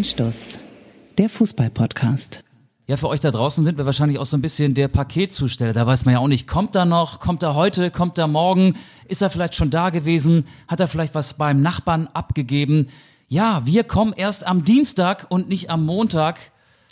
Anstoß, der Fußball-Podcast. Ja, für euch da draußen sind wir wahrscheinlich auch so ein bisschen der Paketzusteller. Da weiß man ja auch nicht, kommt er noch, kommt er heute, kommt er morgen, ist er vielleicht schon da gewesen, hat er vielleicht was beim Nachbarn abgegeben. Ja, wir kommen erst am Dienstag und nicht am Montag.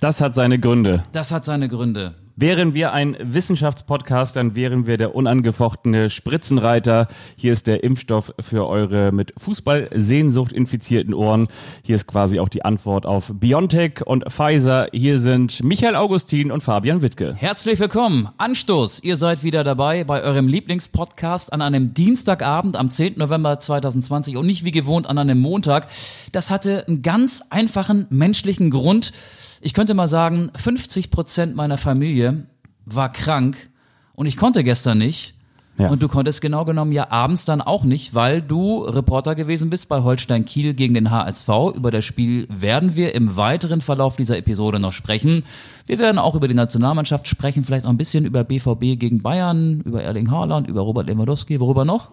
Das hat seine Gründe. Das hat seine Gründe. Wären wir ein Wissenschaftspodcast, dann wären wir der unangefochtene Spritzenreiter. Hier ist der Impfstoff für eure mit Fußballsehnsucht infizierten Ohren. Hier ist quasi auch die Antwort auf BioNTech und Pfizer. Hier sind Michael Augustin und Fabian Wittke. Herzlich willkommen. Anstoß. Ihr seid wieder dabei bei eurem Lieblingspodcast an einem Dienstagabend am 10. November 2020 und nicht wie gewohnt an einem Montag. Das hatte einen ganz einfachen menschlichen Grund ich könnte mal sagen, 50 Prozent meiner Familie war krank und ich konnte gestern nicht. Ja. Und du konntest genau genommen ja abends dann auch nicht, weil du Reporter gewesen bist bei Holstein Kiel gegen den HSV. Über das Spiel werden wir im weiteren Verlauf dieser Episode noch sprechen. Wir werden auch über die Nationalmannschaft sprechen, vielleicht noch ein bisschen über BVB gegen Bayern, über Erling Haaland, über Robert Lewandowski. Worüber noch?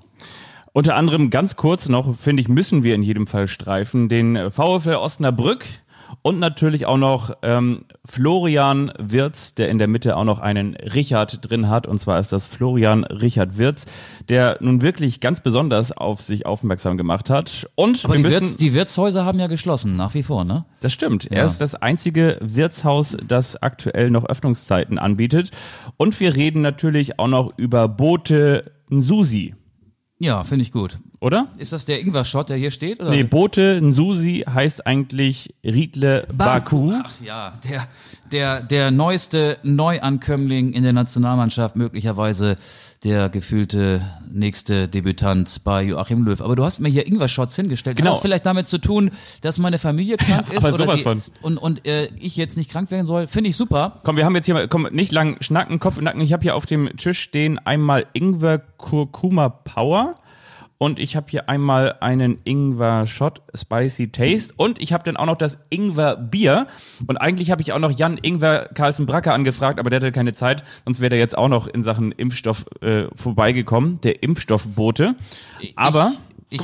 Unter anderem ganz kurz noch, finde ich, müssen wir in jedem Fall streifen, den VfL Osnabrück und natürlich auch noch ähm, Florian Wirz, der in der Mitte auch noch einen Richard drin hat. Und zwar ist das Florian Richard Wirz, der nun wirklich ganz besonders auf sich aufmerksam gemacht hat. Und Aber die, Wirts, die, Wirtshäuser haben ja geschlossen, nach wie vor, ne? Das stimmt. Ja. Er ist das einzige Wirtshaus, das aktuell noch Öffnungszeiten anbietet. Und wir reden natürlich auch noch über Bote Nsusi. Ja, finde ich gut. Oder? Ist das der Ingwer-Shot, der hier steht? Oder? Nee, Bote Nsusi heißt eigentlich Riedle Baku. Ach ja, der, der, der neueste Neuankömmling in der Nationalmannschaft, möglicherweise der gefühlte nächste Debütant bei Joachim Löw. Aber du hast mir hier Ingwer-Shots hingestellt. Genau. Hat das vielleicht damit zu tun, dass meine Familie krank ist? Aber sowas die, von. Und, und äh, ich jetzt nicht krank werden soll? Finde ich super. Komm, wir haben jetzt hier mal, komm, nicht lang schnacken, Kopf und Nacken. Ich habe hier auf dem Tisch stehen einmal Ingwer-Kurkuma Power und ich habe hier einmal einen Ingwer Shot Spicy Taste. Und ich habe dann auch noch das Ingwer Bier. Und eigentlich habe ich auch noch Jan Ingwer Carlsen Bracker angefragt, aber der hatte keine Zeit, sonst wäre der jetzt auch noch in Sachen Impfstoff äh, vorbeigekommen, der Impfstoffbote. Aber ich ich,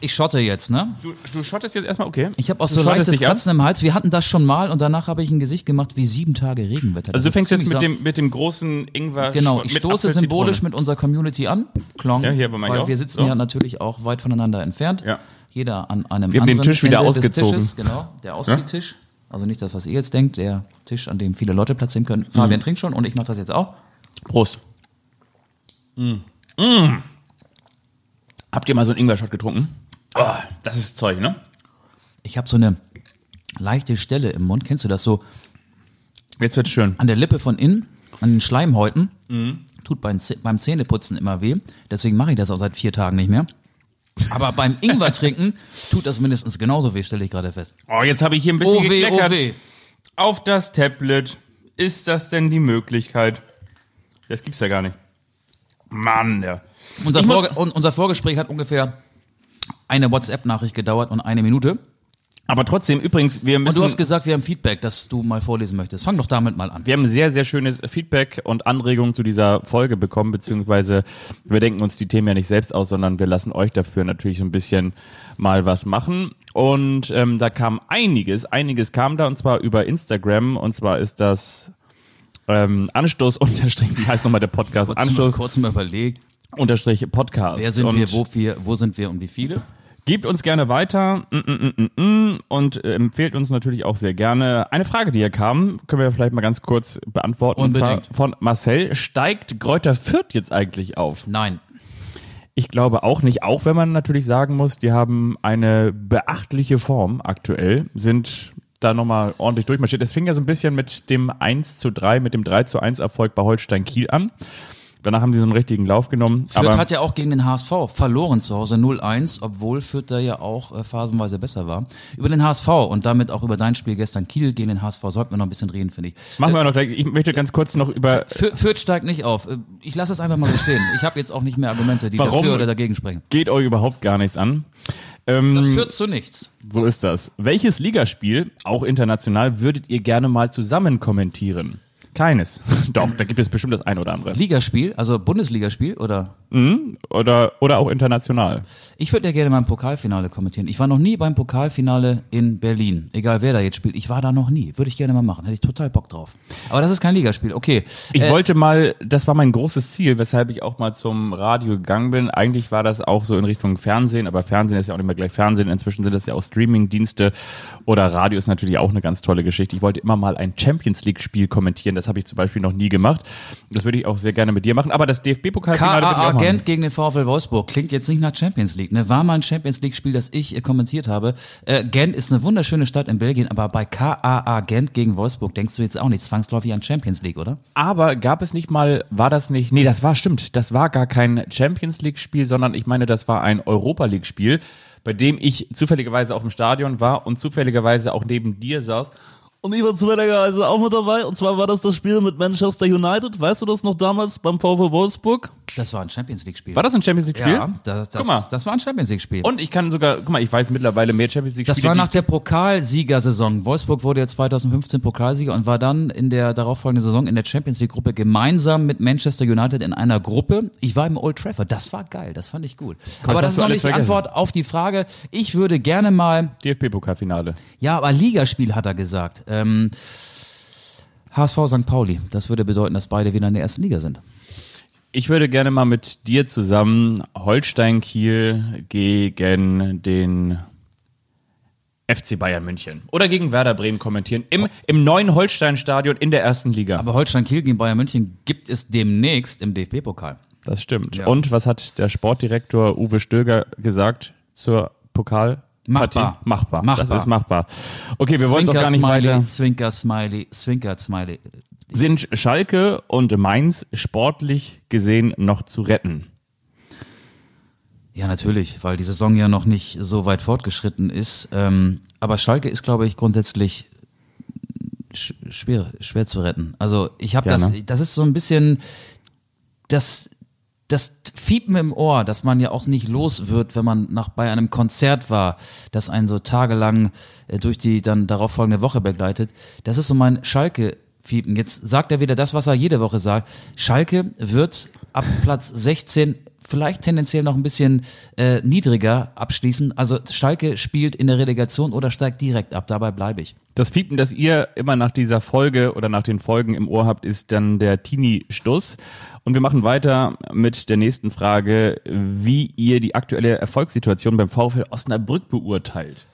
ich schotte jetzt, ne? Du, du schottest jetzt erstmal, okay. Ich habe auch so leichtes Kratzen im Hals. Wir hatten das schon mal und danach habe ich ein Gesicht gemacht wie sieben Tage Regenwetter. Das also du fängst jetzt mit dem, mit dem großen Ingwer Genau, ich stoße symbolisch mit unserer Community an. Klong. Ja, hier bei weil auch. wir sitzen so. ja natürlich auch weit voneinander entfernt. Ja. Jeder an einem wir anderen haben den Tisch wieder ausgezogen. Tisches, genau, der Ausziehtisch. Ja? Also nicht das, was ihr jetzt denkt, der Tisch, an dem viele Leute Platz nehmen können. Fabian mhm. trinkt schon und ich mache das jetzt auch. Prost. Mm. Mm. Habt ihr mal so einen Ingwer-Shot getrunken? Oh, das ist Zeug, ne? Ich habe so eine leichte Stelle im Mund. Kennst du das so? Jetzt wird's schön. An der Lippe von innen, an den Schleimhäuten. Mhm. Tut beim, beim Zähneputzen immer weh. Deswegen mache ich das auch seit vier Tagen nicht mehr. Aber beim Ingwer trinken tut das mindestens genauso weh, stelle ich gerade fest. Oh, jetzt habe ich hier ein bisschen oh weh, Oh weh. Auf das Tablet. Ist das denn die Möglichkeit? Das gibt's ja gar nicht. Mann, ja. Unser, Vorge unser Vorgespräch hat ungefähr eine WhatsApp-Nachricht gedauert und eine Minute. Aber trotzdem, übrigens, wir müssen. Und du hast gesagt, wir haben Feedback, das du mal vorlesen möchtest. Fang doch damit mal an. Wir haben sehr, sehr schönes Feedback und Anregungen zu dieser Folge bekommen, beziehungsweise wir denken uns die Themen ja nicht selbst aus, sondern wir lassen euch dafür natürlich so ein bisschen mal was machen. Und ähm, da kam einiges, einiges kam da und zwar über Instagram und zwar ist das ähm, Anstoß unterstrich, wie heißt nochmal der Podcast? Kurz Anstoß. Mal, kurz mal überlegt. Unterstrich Podcast. Wer sind und wir, wo, wir, wo sind wir und wie viele? Gebt uns gerne weiter mm, mm, mm, und äh, empfehlt uns natürlich auch sehr gerne. Eine Frage, die hier kam, können wir vielleicht mal ganz kurz beantworten. Unbedingt. Und zwar von Marcel. Steigt Kräuter Fürth jetzt eigentlich auf? Nein. Ich glaube auch nicht, auch wenn man natürlich sagen muss, die haben eine beachtliche Form aktuell, sind da nochmal ordentlich durchmarschiert. Das fing ja so ein bisschen mit dem 1 zu 3, mit dem 3 zu 1 Erfolg bei Holstein Kiel an. Danach haben sie so einen richtigen Lauf genommen. Fürth aber hat ja auch gegen den HSV verloren zu Hause 0-1, obwohl Fürth da ja auch äh, phasenweise besser war. Über den HSV und damit auch über dein Spiel gestern Kiel gegen den HSV sollten wir noch ein bisschen reden, finde ich. Machen wir äh, noch gleich. Ich möchte ganz kurz noch über. Fürth steigt nicht auf. Äh, ich lasse es einfach mal so stehen. Ich habe jetzt auch nicht mehr Argumente, die Warum dafür oder dagegen sprechen. Geht euch überhaupt gar nichts an. Ähm, das führt zu nichts. So ist das. Welches Ligaspiel, auch international, würdet ihr gerne mal zusammen kommentieren? Keines. Doch, da gibt es bestimmt das ein oder andere. Ligaspiel, also Bundesligaspiel oder? Mhm. Oder, oder auch international. Ich würde ja gerne mal ein Pokalfinale kommentieren. Ich war noch nie beim Pokalfinale in Berlin. Egal wer da jetzt spielt. Ich war da noch nie. Würde ich gerne mal machen. Hätte ich total Bock drauf. Aber das ist kein Ligaspiel. Okay. Ich Äh, wollte mal, das war mein großes Ziel, weshalb ich auch mal zum Radio gegangen bin. Eigentlich war das auch so in Richtung Fernsehen, aber Fernsehen ist ja auch nicht mehr gleich Fernsehen. Inzwischen sind das ja auch Streaming-Dienste oder Radio ist natürlich auch eine ganz tolle Geschichte. Ich wollte immer mal ein Champions League-Spiel kommentieren. Das habe ich zum Beispiel noch nie gemacht. Das würde ich auch sehr gerne mit dir machen. Aber das DFB-Pokalfinale KAA. Gent gegen den VfL Wolfsburg klingt jetzt nicht nach Champions League. Ne? War mal ein Champions League Spiel, das ich äh, kommentiert habe. Äh, Gent ist eine wunderschöne Stadt in Belgien, aber bei KAA Gent gegen Wolfsburg denkst du jetzt auch nicht zwangsläufig an Champions League, oder? Aber gab es nicht mal, war das nicht, nee, das war, stimmt, das war gar kein Champions League-Spiel, sondern ich meine, das war ein Europa League-Spiel, bei dem ich zufälligerweise auch im Stadion war und zufälligerweise auch neben dir saß. Und ich war zufälligerweise auch mit dabei. Und zwar war das das Spiel mit Manchester United. Weißt du das noch damals beim VfL Wolfsburg? Das war ein Champions League Spiel. War das ein Champions League-Spiel? Ja, das, das, Guck mal. das war ein Champions League Spiel. Und ich kann sogar, guck mal, ich weiß mittlerweile mehr Champions League-Spiele. Das war nach der Pokalsiegersaison. Wolfsburg wurde ja 2015 Pokalsieger und war dann in der darauffolgenden Saison in der Champions League Gruppe gemeinsam mit Manchester United in einer Gruppe. Ich war im Old Trafford. Das war geil. Das fand ich gut. Aber hast das ist noch nicht die. Antwort auf die Frage. Ich würde gerne mal, DFB-Pokalfinale. ja, aber Ligaspiel hat er gesagt. Ähm, HSV St. Pauli. Das würde bedeuten, dass beide wieder in der ersten Liga sind. Ich würde gerne mal mit dir zusammen Holstein Kiel gegen den FC Bayern München oder gegen Werder Bremen kommentieren im, im neuen Holstein-Stadion in der ersten Liga. Aber Holstein Kiel gegen Bayern München gibt es demnächst im DFB-Pokal. Das stimmt. Ja. Und was hat der Sportdirektor Uwe Stöger gesagt zur Pokalpartie? Machbar. Machbar. Machbar. Das ist machbar. Okay, wir wollen es auch gar nicht Smiley, weiter. Zwinker Smiley, Zwinker Smiley. Sind Schalke und Mainz sportlich gesehen noch zu retten? Ja, natürlich, weil die Saison ja noch nicht so weit fortgeschritten ist. Ähm, aber Schalke ist, glaube ich, grundsätzlich sch schwer, schwer zu retten. Also ich habe Ja, das, ne? das ist so ein bisschen das, das Fiepen im Ohr, dass man ja auch nicht los wird, wenn man nach bei einem Konzert war, das einen so tagelang äh, durch die dann darauf folgende Woche begleitet. Das ist so mein Schalke-Fiepen. Jetzt sagt er wieder das, was er jede Woche sagt. Schalke wird ab Platz 16 vielleicht tendenziell noch ein bisschen äh, niedriger abschließen. Also Schalke spielt in der Relegation oder steigt direkt ab. Dabei bleibe ich. Das Piepen, das ihr immer nach dieser Folge oder nach den Folgen im Ohr habt, ist dann der Teenie-Stuss. Und wir machen weiter mit der nächsten Frage, wie ihr die aktuelle Erfolgssituation beim VfL Osnabrück beurteilt.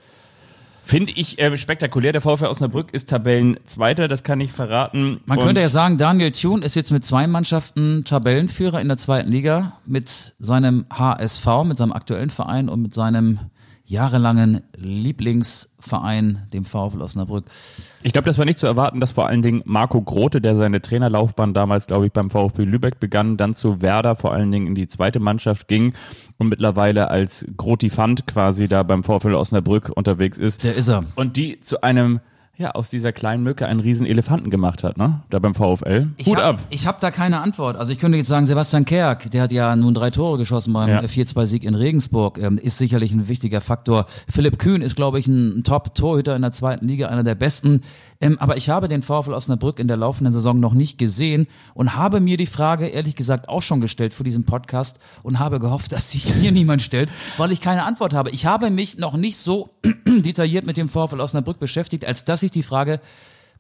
Finde ich äh, spektakulär. Der VfL Osnabrück ist Tabellenzweiter, das kann ich verraten. Man Und könnte ja sagen, Daniel Thune ist jetzt mit zwei Mannschaften Tabellenführer in der zweiten Liga mit seinem HSV, mit seinem aktuellen Verein und mit seinem jahrelangen Lieblingsverein, dem VfL Osnabrück. Ich glaube, das war nicht zu erwarten, dass vor allen Dingen Marco Grote, der seine Trainerlaufbahn damals, glaube ich, beim VfB Lübeck begann, dann zu Werder vor allen Dingen in die zweite Mannschaft ging und mittlerweile als Grotifant quasi da beim VfL Osnabrück unterwegs ist. Der ist er. Und die zu einem, ja, aus dieser kleinen Mücke einen riesen Elefanten gemacht hat, ne? Da beim VfL. Ich Hut hab, ab. Ich habe da keine Antwort. Also ich könnte jetzt sagen, Sebastian Kerk, der hat ja nun drei Tore geschossen beim Ja. 4-2-Sieg in Regensburg, ähm, ist sicherlich ein wichtiger Faktor. Philipp Kühn ist, glaube ich, ein Top-Torhüter in der zweiten Liga, einer der besten. Ähm, aber ich habe den VfL Osnabrück in der laufenden Saison noch nicht gesehen und habe mir die Frage, ehrlich gesagt, auch schon gestellt für diesen Podcast und habe gehofft, dass sich mir niemand stellt, weil ich keine Antwort habe. Ich habe mich noch nicht so detailliert mit dem VfL Osnabrück beschäftigt, als dass ich die Frage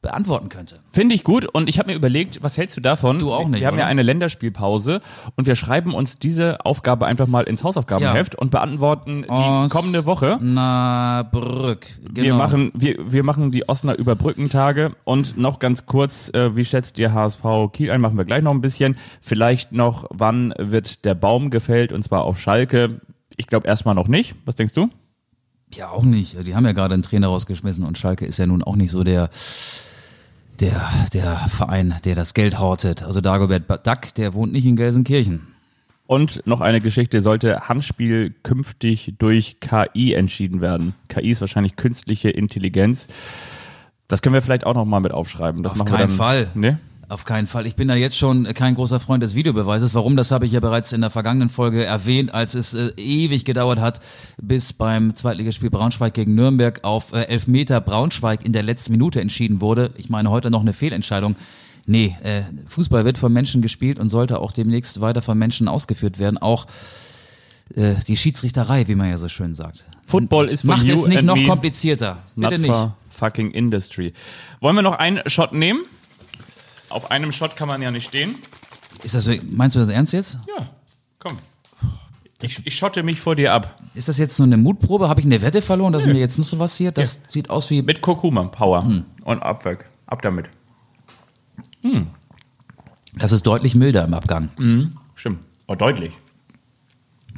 beantworten könnte. Finde ich gut und ich habe mir überlegt, was hältst du davon? Du auch nicht, Wir haben ja oder? eine Länderspielpause und wir schreiben uns diese Aufgabe einfach mal ins Hausaufgabenheft und beantworten die kommende Woche. Osnabrück. Genau. Wir machen, wir, wir machen die Osner Überbrückentage und noch ganz kurz, äh, wie schätzt ihr HSV Kiel ein? Machen wir gleich noch ein bisschen. Vielleicht noch, wann wird der Baum gefällt und zwar auf Schalke? Ich glaube erstmal noch nicht. Was denkst du? Ja, auch nicht. Die haben ja gerade einen Trainer rausgeschmissen und Schalke ist ja nun auch nicht so der, der, der Verein, der das Geld hortet. Also Dagobert Duck, der wohnt nicht in Gelsenkirchen. Und noch eine Geschichte, sollte Handspiel künftig durch KI entschieden werden. KI ist wahrscheinlich künstliche Intelligenz. Das können wir vielleicht auch noch mal mit aufschreiben. Das Auf machen wir keinen Fall. Ne? Auf keinen Fall. Ich bin da jetzt schon kein großer Freund des Videobeweises. Warum? Das habe ich ja bereits in der vergangenen Folge erwähnt, als es äh, ewig gedauert hat, bis beim Zweitligaspiel Braunschweig gegen Nürnberg auf äh, Elfmeter Braunschweig in der letzten Minute entschieden wurde. Ich meine, heute noch eine Fehlentscheidung. Nee, äh, Fußball wird von Menschen gespielt und sollte auch demnächst weiter von Menschen ausgeführt werden. Auch äh, die Schiedsrichterei, wie man ja so schön sagt. Football ist for Macht es nicht noch komplizierter. Bitte nicht. fucking industry. Wollen wir noch einen Shot nehmen? Auf einem Shot kann man ja nicht stehen. Ist das, so- meinst du das ernst jetzt? Ja, komm. Ich, ich schotte mich vor dir ab. Ist das jetzt so eine Mutprobe? Habe ich eine Wette verloren, dass mir jetzt noch sowas hier? Das sieht aus wie. Mit Kurkuma Power. Hm. Und ab weg. Ab damit. Das ist deutlich milder im Abgang. Stimmt. Oh, deutlich.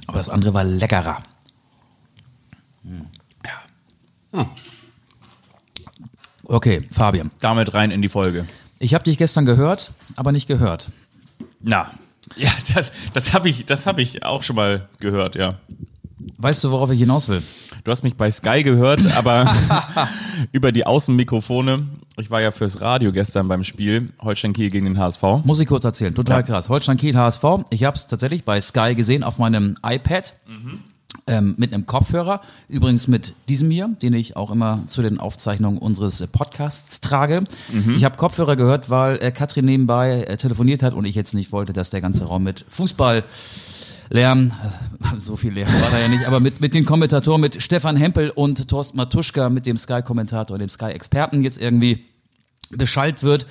Aber das andere war leckerer. Okay, Fabian. Damit rein in die Folge. Ich habe dich gestern gehört, aber nicht gehört. Na. Ja, das, das habe ich, das hab ich auch schon mal gehört, ja. Weißt du, worauf ich hinaus will? Du hast mich bei Sky gehört, aber über die Außenmikrofone. Ich war ja fürs Radio gestern beim Spiel Holstein Kiel gegen den HSV. Muss ich kurz erzählen. Total Ja. krass. Holstein Kiel HSV. Ich habe es tatsächlich bei Sky gesehen auf meinem iPad. Ähm, mit einem Kopfhörer, übrigens mit diesem hier, den ich auch immer zu den Aufzeichnungen unseres äh, Podcasts trage. Ich habe Kopfhörer gehört, weil äh, Katrin nebenbei äh, telefoniert hat und ich jetzt nicht wollte, dass der ganze Raum mit Fußball Lärm, äh, so viel Lärm war da ja nicht, aber mit, mit den Kommentatoren, mit Stefan Hempel und Thorsten Matuschka, mit dem Sky-Kommentator und dem Sky-Experten jetzt irgendwie beschallt wird.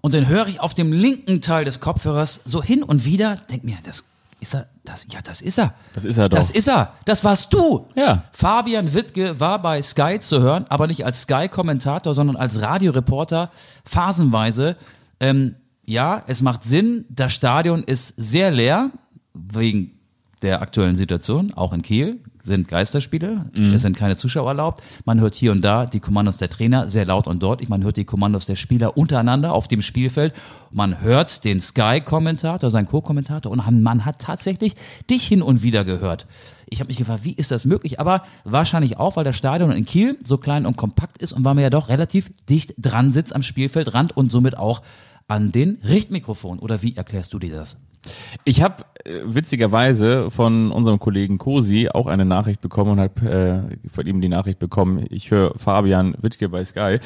Und dann höre ich auf dem linken Teil des Kopfhörers so hin und wieder, denk mir, das ist er, das, ja, das ist er. Das ist er doch. Das ist er. Das warst du. Ja. Fabian Wittke war bei Sky zu hören, aber nicht als Sky-Kommentator, sondern als Radioreporter, phasenweise. Ähm, ja, es macht Sinn. Das Stadion ist sehr leer, wegen der aktuellen Situation, auch in Kiel sind Geisterspiele, es sind keine Zuschauer erlaubt. Man hört hier und da die Kommandos der Trainer sehr laut und deutlich. Man hört die Kommandos der Spieler untereinander auf dem Spielfeld. Man hört den Sky-Kommentator, seinen Co-Kommentator und man hat tatsächlich dich hin und wieder gehört. Ich habe mich gefragt, wie ist das möglich? Aber wahrscheinlich auch, weil das Stadion in Kiel so klein und kompakt ist und weil man ja doch relativ dicht dran sitzt am Spielfeldrand und somit auch an den Richtmikrofon. Oder wie erklärst du dir das? Ich habe äh, witzigerweise von unserem Kollegen Kosi auch eine Nachricht bekommen und habe äh, von ihm die Nachricht bekommen, ich höre Fabian Wittke bei Sky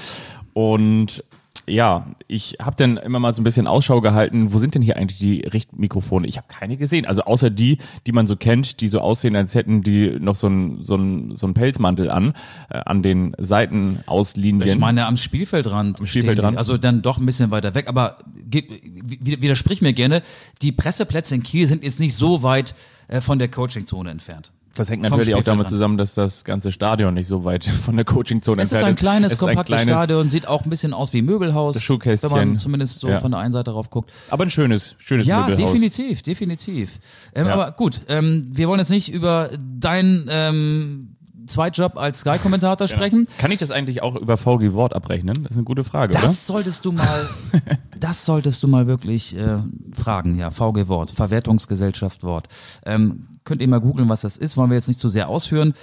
und ja, ich habe dann immer mal so ein bisschen Ausschau gehalten, wo sind denn hier eigentlich die Richtmikrofone? Ich habe keine gesehen, also außer die, die man so kennt, die so aussehen, als hätten die noch so ein so ein so ein Pelzmantel an, äh, an den Seitenauslinien. Ich meine, am Spielfeldrand. Am Spielfeldrand. die. Also dann doch ein bisschen weiter weg. Aber widersprich mir gerne, die Presseplätze in Kiel sind jetzt nicht so weit äh, von der Coachingzone entfernt. Das hängt natürlich auch damit Spielfeldrand. zusammen, dass das ganze Stadion nicht so weit von der Coachingzone ist entfernt ein kleines, Es ist ein kompaktes kleines- Stadion, sieht auch ein bisschen aus wie Möbelhaus. Das Schuhkästchen. Wenn man zumindest so Ja. von der einen Seite drauf guckt. Aber ein schönes, schönes Ja, Möbelhaus. definitiv, definitiv. Ähm, Ja. Aber gut, ähm, wir wollen jetzt nicht über deinen ähm, Zweitjob als Sky-Kommentator sprechen. Kann ich das eigentlich auch über VG Wort abrechnen? Das ist eine gute Frage, Das solltest du mal, das solltest du mal wirklich äh, fragen, ja, VG Wort, Verwertungsgesellschaft Wort. Ähm, könnt ihr mal googeln, was das ist, wollen wir jetzt nicht zu sehr ausführen.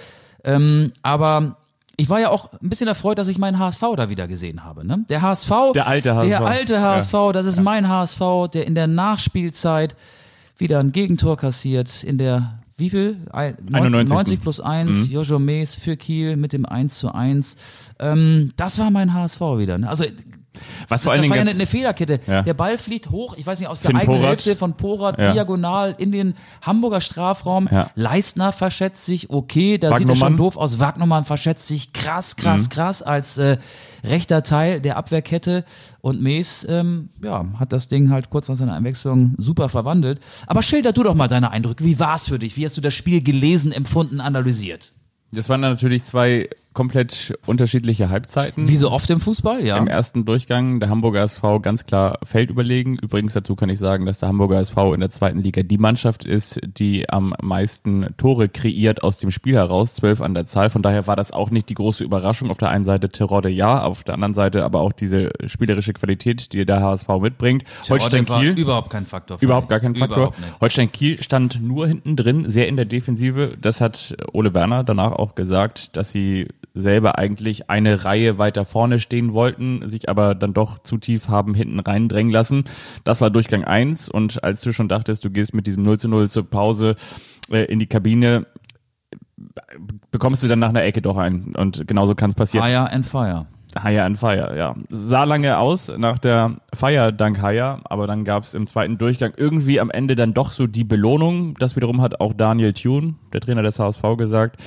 Ähm, aber ich war ja auch ein bisschen erfreut, dass ich meinen HSV da wieder gesehen habe. Ne? Der HSV, Der alte HSV. der alte HSV, das ist mein HSV, der in der Nachspielzeit wieder ein Gegentor kassiert in der wie viel? Ein- 90, 91. 90 plus 1, Jojo Mees für Kiel mit dem 1 zu 1. Ähm, das war mein HSV wieder. Ne? Also Was vor allen das war ja eine, Fehlerkette. Ja. Der Ball fliegt hoch, ich weiß nicht, aus der Finn eigenen Porat. Hälfte von Porat, Ja. diagonal in den Hamburger Strafraum. Ja. Leistner verschätzt sich, okay, da sieht er schon doof aus. Wagnumann verschätzt sich krass, krass, Mhm. krass als äh, rechter Teil der Abwehrkette. Und Mees ähm, ja, hat das Ding halt kurz nach seiner Einwechslung super verwandelt. Aber schilder du doch mal deine Eindrücke. Wie war es für dich? Wie hast du das Spiel gelesen, empfunden, analysiert? das waren natürlich zwei komplett unterschiedliche Halbzeiten. Wie so oft im Fußball, ja. Im ersten Durchgang der Hamburger SV ganz klar Feld überlegen. Übrigens dazu kann ich sagen, dass der Hamburger SV in der zweiten Liga die Mannschaft ist, die am meisten Tore kreiert aus dem Spiel heraus, zwölf an der Zahl. Von daher war das auch nicht die große Überraschung. Auf der einen Seite Terrorde ja, auf der anderen Seite aber auch diese spielerische Qualität, die der HSV mitbringt. Holstein war Kiel überhaupt kein Faktor. für Überhaupt gar kein Faktor. Holstein Kiel stand nur hinten drin, sehr in der Defensive. Das hat Ole Werner danach auch gesagt, dass sie selber eigentlich eine Reihe weiter vorne stehen wollten, sich aber dann doch zu tief haben hinten reindrängen lassen. Das war Durchgang eins und als du schon dachtest, du gehst mit diesem 0 zu 0 zur Pause äh, in die Kabine, bekommst du dann nach einer Ecke doch ein. Und genauso kann es passieren. Fire and Fire. Haya and Fire, ja. Sah lange aus nach der Feier dank Haya, aber dann gab es im zweiten Durchgang irgendwie am Ende dann doch so die Belohnung. Das wiederum hat auch Daniel Thune, der Trainer des HSV, gesagt,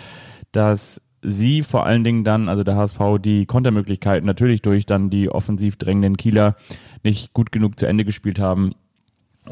dass sie vor allen Dingen dann, also der HSV, die Kontermöglichkeiten natürlich durch dann die offensiv drängenden Kieler nicht gut genug zu Ende gespielt haben.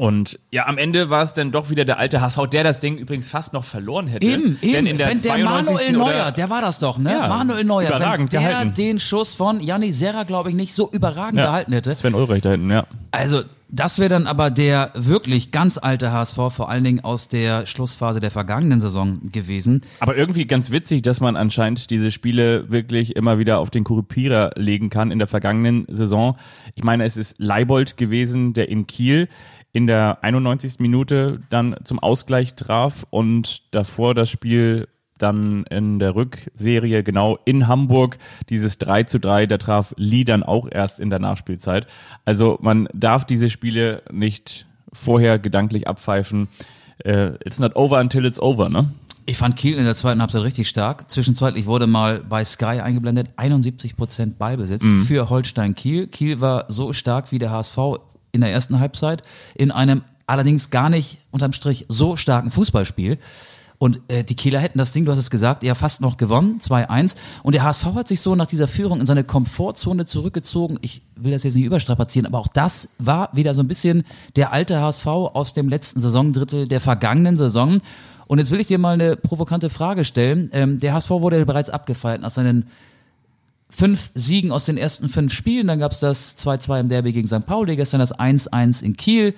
Und ja, am Ende war es dann doch wieder der alte HSV, der das Ding übrigens fast noch verloren hätte. Eben, eben. Denn in der Wenn der 92. Manuel Neuer, der war das doch, ne? Ja, Manuel Neuer, wenn überragend der gehalten. den Schuss von Janni Serra, glaube ich, nicht so überragend ja, gehalten hätte. Sven Ulreich da hinten, ja. Also, das wäre dann aber der wirklich ganz alte HSV, vor allen Dingen aus der Schlussphase der vergangenen Saison gewesen. Aber irgendwie ganz witzig, dass man anscheinend diese Spiele wirklich immer wieder auf den Kurupierer legen kann in der vergangenen Saison. Ich meine, es ist Leibold gewesen, der in Kiel in der 91. Minute dann zum Ausgleich traf und davor das Spiel dann in der Rückserie genau in Hamburg dieses 3 zu 3, da traf Lee dann auch erst in der Nachspielzeit. Also man darf diese Spiele nicht vorher gedanklich abpfeifen. Äh, it's not over until it's over, ne? Ich fand Kiel in der zweiten Halbzeit richtig stark. Zwischenzeitlich wurde mal bei Sky eingeblendet 71 Prozent Ballbesitz für Holstein Kiel. Kiel war so stark wie der HSV in der ersten Halbzeit in einem allerdings gar nicht unterm Strich so starken Fußballspiel. Und äh, die Kieler hätten das Ding, du hast es gesagt, ja fast noch gewonnen, 2-1. Und der HSV hat sich so nach dieser Führung in seine Komfortzone zurückgezogen. Ich will das jetzt nicht überstrapazieren, aber auch das war wieder so ein bisschen der alte HSV aus dem letzten Saisondrittel der vergangenen Saison. Und jetzt will ich dir mal eine provokante Frage stellen. Ähm, der HSV wurde ja bereits abgefeiert nach seinen fünf Siegen aus den ersten fünf Spielen. Dann gab es das 2-2 im Derby gegen St. Pauli, gestern das 1-1 in Kiel.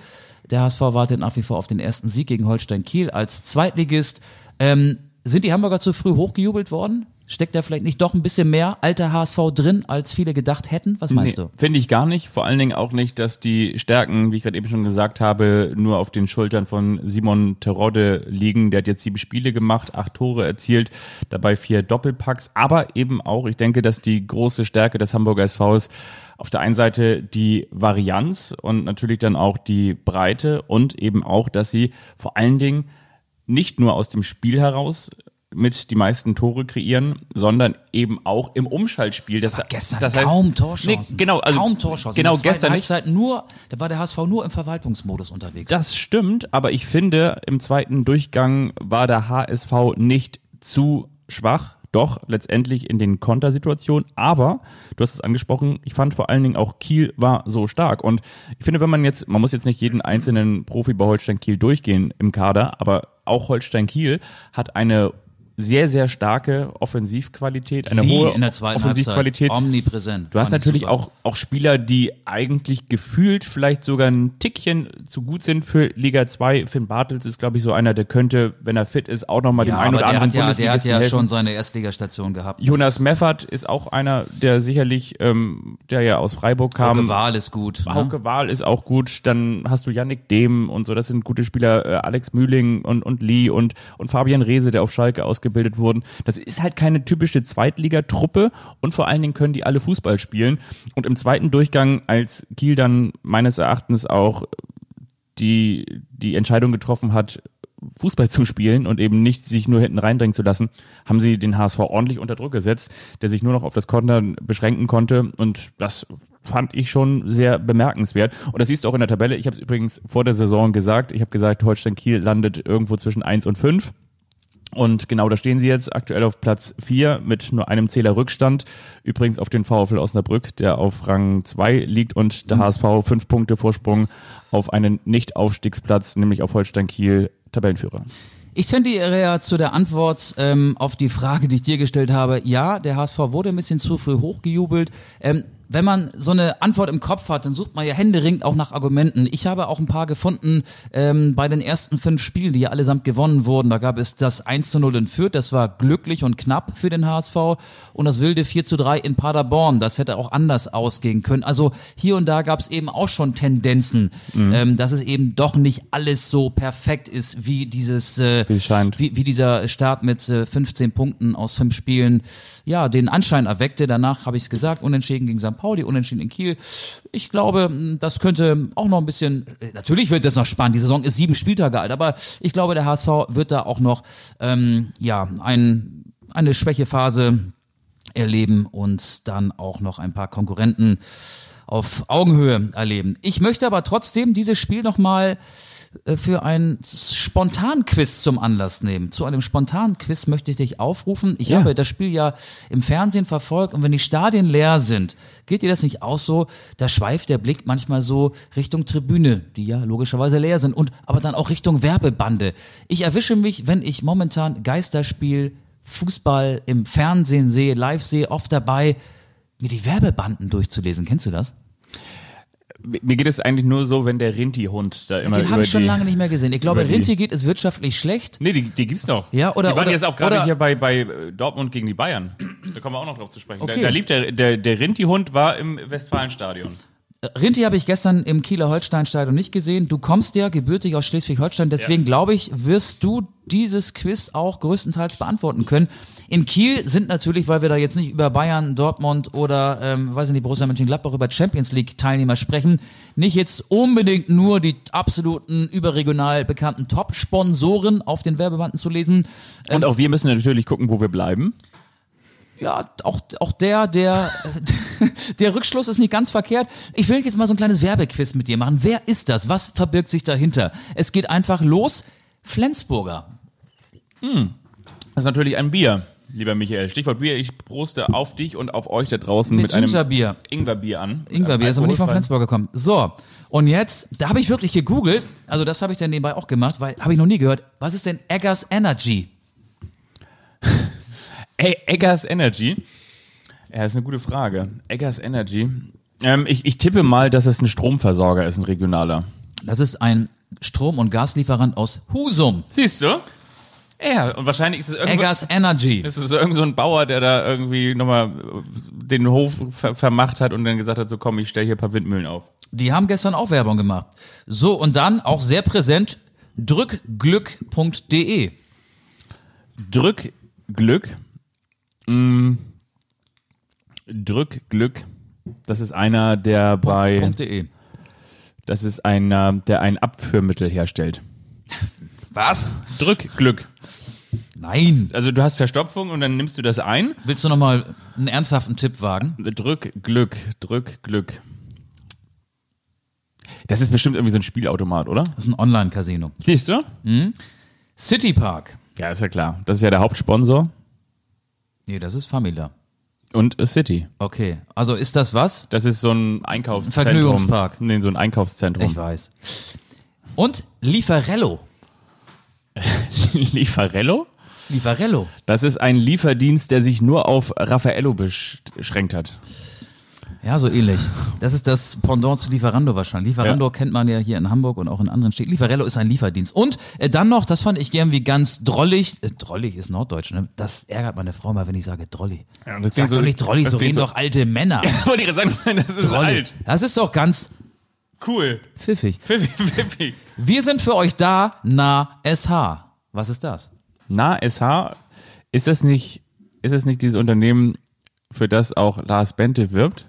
Der HSV wartet nach wie vor auf den ersten Sieg gegen Holstein Kiel als Zweitligist. Ähm, sind die Hamburger zu früh hochgejubelt worden? Steckt da vielleicht nicht doch ein bisschen mehr alter HSV drin, als viele gedacht hätten? Was meinst Nee, du? Finde ich gar nicht. Vor allen Dingen auch nicht, dass die Stärken, wie ich gerade eben schon gesagt habe, nur auf den Schultern von Simon Terodde liegen. Der hat jetzt sieben Spiele gemacht, acht Tore erzielt, dabei vier Doppelpacks. Aber eben auch, ich denke, dass die große Stärke des Hamburger SVs auf der einen Seite die Varianz und natürlich dann auch die Breite und eben auch, dass sie vor allen Dingen nicht nur aus dem Spiel heraus mit die meisten Tore kreieren, sondern eben auch im Umschaltspiel. Das, Gestern das heißt, kaum Torchancen. Nee, genau, also kaum Torchancen. Genau, gestern nicht. Halbzeit nur, da war der HSV nur im Verwaltungsmodus unterwegs. Das stimmt, aber ich finde, im zweiten Durchgang war der HSV nicht zu schwach. Doch, letztendlich in den Kontersituationen. Aber, du hast es angesprochen, ich fand vor allen Dingen auch Kiel war so stark. Und ich finde, wenn man jetzt, man muss jetzt nicht jeden einzelnen Profi bei Holstein Kiel durchgehen im Kader, aber auch Holstein Kiel hat eine sehr, sehr starke Offensivqualität, eine Lee hohe in der zweiten Halbzeit Offensivqualität. omnipräsent. Du hast natürlich super. auch, auch Spieler, die eigentlich gefühlt vielleicht sogar ein Tickchen zu gut sind für Liga 2. Finn Bartels ist, glaube ich, so einer, der könnte, wenn er fit ist, auch nochmal ja, dem einen oder der anderen ja, der hat ja helfen. schon seine Erstligastation gehabt. Jonas Meffert ist auch einer, der sicherlich, ähm, der ja aus Freiburg kam. Hauke Wahl ist gut. Ne? Hauke Wahl ist auch gut. Dann hast du Yannick Dehm und so. Das sind gute Spieler. Äh, Alex Mühling und, und Lee und, und Fabian Reese, der auf Schalke ausgebildet wurden. Das ist halt keine typische Zweitligatruppe und vor allen Dingen können die alle Fußball spielen. Und im zweiten Durchgang, als Kiel dann meines Erachtens auch die, die Entscheidung getroffen hat, Fußball zu spielen und eben nicht sich nur hinten reindrängen zu lassen, haben sie den HSV ordentlich unter Druck gesetzt, der sich nur noch auf das Kontern beschränken konnte und das fand ich schon sehr bemerkenswert. Und das siehst du auch in der Tabelle. Ich habe es übrigens vor der Saison gesagt. Ich habe gesagt, Holstein Kiel landet irgendwo zwischen 1 und 5. Und genau da stehen sie jetzt aktuell auf Platz 4 mit nur einem Zähler Rückstand. Übrigens auf den VfL Osnabrück, der auf Rang 2 liegt und der HSV fünf Punkte Vorsprung auf einen Nicht-Aufstiegsplatz, nämlich auf Holstein Kiel, Tabellenführer. Ich tendiere zu der Antwort ähm, auf die Frage, die ich dir gestellt habe. Ja, der HSV wurde ein bisschen zu früh hochgejubelt. Ähm, wenn man so eine Antwort im Kopf hat, dann sucht man ja händeringend auch nach Argumenten. Ich habe auch ein paar gefunden ähm, bei den ersten fünf Spielen, die ja allesamt gewonnen wurden. Da gab es das 1 zu 0 in Fürth, das war glücklich und knapp für den HSV und das wilde 4 zu 3 in Paderborn. Das hätte auch anders ausgehen können. Also hier und da gab es eben auch schon Tendenzen, ähm, dass es eben doch nicht alles so perfekt ist, wie dieses äh, Wie wie, wie dieser Start mit äh, 15 Punkten aus fünf Spielen ja den Anschein erweckte. Danach habe ich es gesagt, unentschieden gegen St. Pauli, unentschieden in Kiel. Ich glaube, mh, das könnte auch noch ein bisschen, äh, natürlich wird das noch spannend, die Saison ist sieben Spieltage alt, aber ich glaube, der HSV wird da auch noch ähm, ja ein, eine Schwächephase erleben und dann auch noch ein paar Konkurrenten auf Augenhöhe erleben. Ich möchte aber trotzdem dieses Spiel nochmal für ein Spontanquiz zum Anlass nehmen. Zu einem Spontanquiz möchte ich dich aufrufen. Ich Ja. habe das Spiel ja im Fernsehen verfolgt und wenn die Stadien leer sind, geht dir das nicht auch so? Da schweift der Blick manchmal so Richtung Tribüne, die ja logischerweise leer sind und aber dann auch Richtung Werbebande. Ich erwische mich, wenn ich momentan Geisterspiel, Fußball im Fernsehen sehe, live sehe, oft dabei, mir die Werbebanden durchzulesen. Kennst du das? Mir geht es eigentlich nur so, wenn der Rinti-Hund da immer Den habe ich schon die, lange nicht mehr gesehen. Ich glaube, Rinti geht es wirtschaftlich schlecht. Nee, die, die gibt's noch. Ja, oder- Die waren oder- jetzt auch gerade hier bei, bei äh, Dortmund gegen die Bayern. Da kommen wir auch noch drauf zu sprechen. Okay. Da, da lief der, der, der Rinti-Hund war im Westfalenstadion. Rinti habe ich gestern im Kieler Holstein-Stadion nicht gesehen. Du kommst ja gebürtig aus Schleswig-Holstein, deswegen glaube ich, wirst du dieses Quiz auch größtenteils beantworten können. In Kiel sind natürlich, weil wir da jetzt nicht über Bayern, Dortmund oder, ähm, weiß ich nicht, Borussia Mönchengladbach über Champions League-Teilnehmer sprechen, nicht jetzt unbedingt nur die absoluten überregional bekannten Top-Sponsoren auf den Werbebanden zu lesen. Und auch wir müssen natürlich gucken, wo wir bleiben. Ja, auch, auch der, der, der Rückschluss ist nicht ganz verkehrt. Ich will jetzt mal so ein kleines Werbequiz mit dir machen. Wer ist das? Was verbirgt sich dahinter? Es geht einfach los. Flensburger. Das ist natürlich ein Bier, lieber Michael. Stichwort Bier. Ich proste auf dich und auf euch da draußen Mit mit, einem Gingerbier. Ingwerbier an. Ingwerbier ist aber nicht von. Flensburg gekommen. So, und jetzt, da habe ich wirklich gegoogelt, also das habe ich dann nebenbei auch gemacht, weil habe ich noch nie gehört. Was ist denn Eggers Energy? Ey, Eggers Energy. Ja, ist eine gute Frage. Eggers Energy. Ähm, ich, ich tippe mal, dass es ein Stromversorger ist, ein regionaler. Das ist ein Strom- und Gaslieferant aus Husum. Siehst du? Ja, und wahrscheinlich ist es irgendwo, Eggers Energy. ist es irgend so ein Bauer, der da irgendwie nochmal den Hof ver vermacht hat und dann gesagt hat, so komm, ich stelle hier ein paar Windmühlen auf. Die haben gestern auch Werbung gemacht. So, und dann auch sehr präsent drückglück.de. Drück Glück. Mm, Drück Glück. Das ist einer, der bei, .de. das ist einer, der ein Abführmittel herstellt. Was? Drück Glück. Nein. Also du hast Verstopfung und dann nimmst du das ein. Willst du nochmal einen ernsthaften Tipp wagen? Drück Glück, Drück Glück. Das ist bestimmt irgendwie so ein Spielautomat, oder? Das ist ein Online-Casino. Siehst du? City Park. Ja, ist ja klar. Das ist ja der Hauptsponsor. Nee, das ist Famila. Und a City. Okay. Also ist das was? Das ist so ein Einkaufszentrum. Vergnügungspark. Nee, so ein Einkaufszentrum. Ich weiß. Und Lieferello. Lieferello? Lieferello. Das ist ein Lieferdienst, der sich nur auf Raffaello beschränkt hat. Ja, so ähnlich. Das ist das Pendant zu Lieferando wahrscheinlich. Lieferando Ja. kennt man ja hier in Hamburg und auch in anderen Städten. Lieferello ist ein Lieferdienst. Und äh, dann noch, das fand ich gern wie ganz drollig. Äh, drollig ist Norddeutsch, ne? Das ärgert meine Frau mal, wenn ich sage drollig. Ja, das Sag klingt so- doch nicht drollig, das so reden so- doch alte Männer. Wollte ich sagen, das ist Drollig. alt. Das ist doch ganz Cool. pfiffig. Pfiffi, pfiffi. Wir sind für euch da, na SH. Was ist das? Na, SH, ist das nicht, ist das nicht dieses Unternehmen, für das auch Lars Bente wirbt?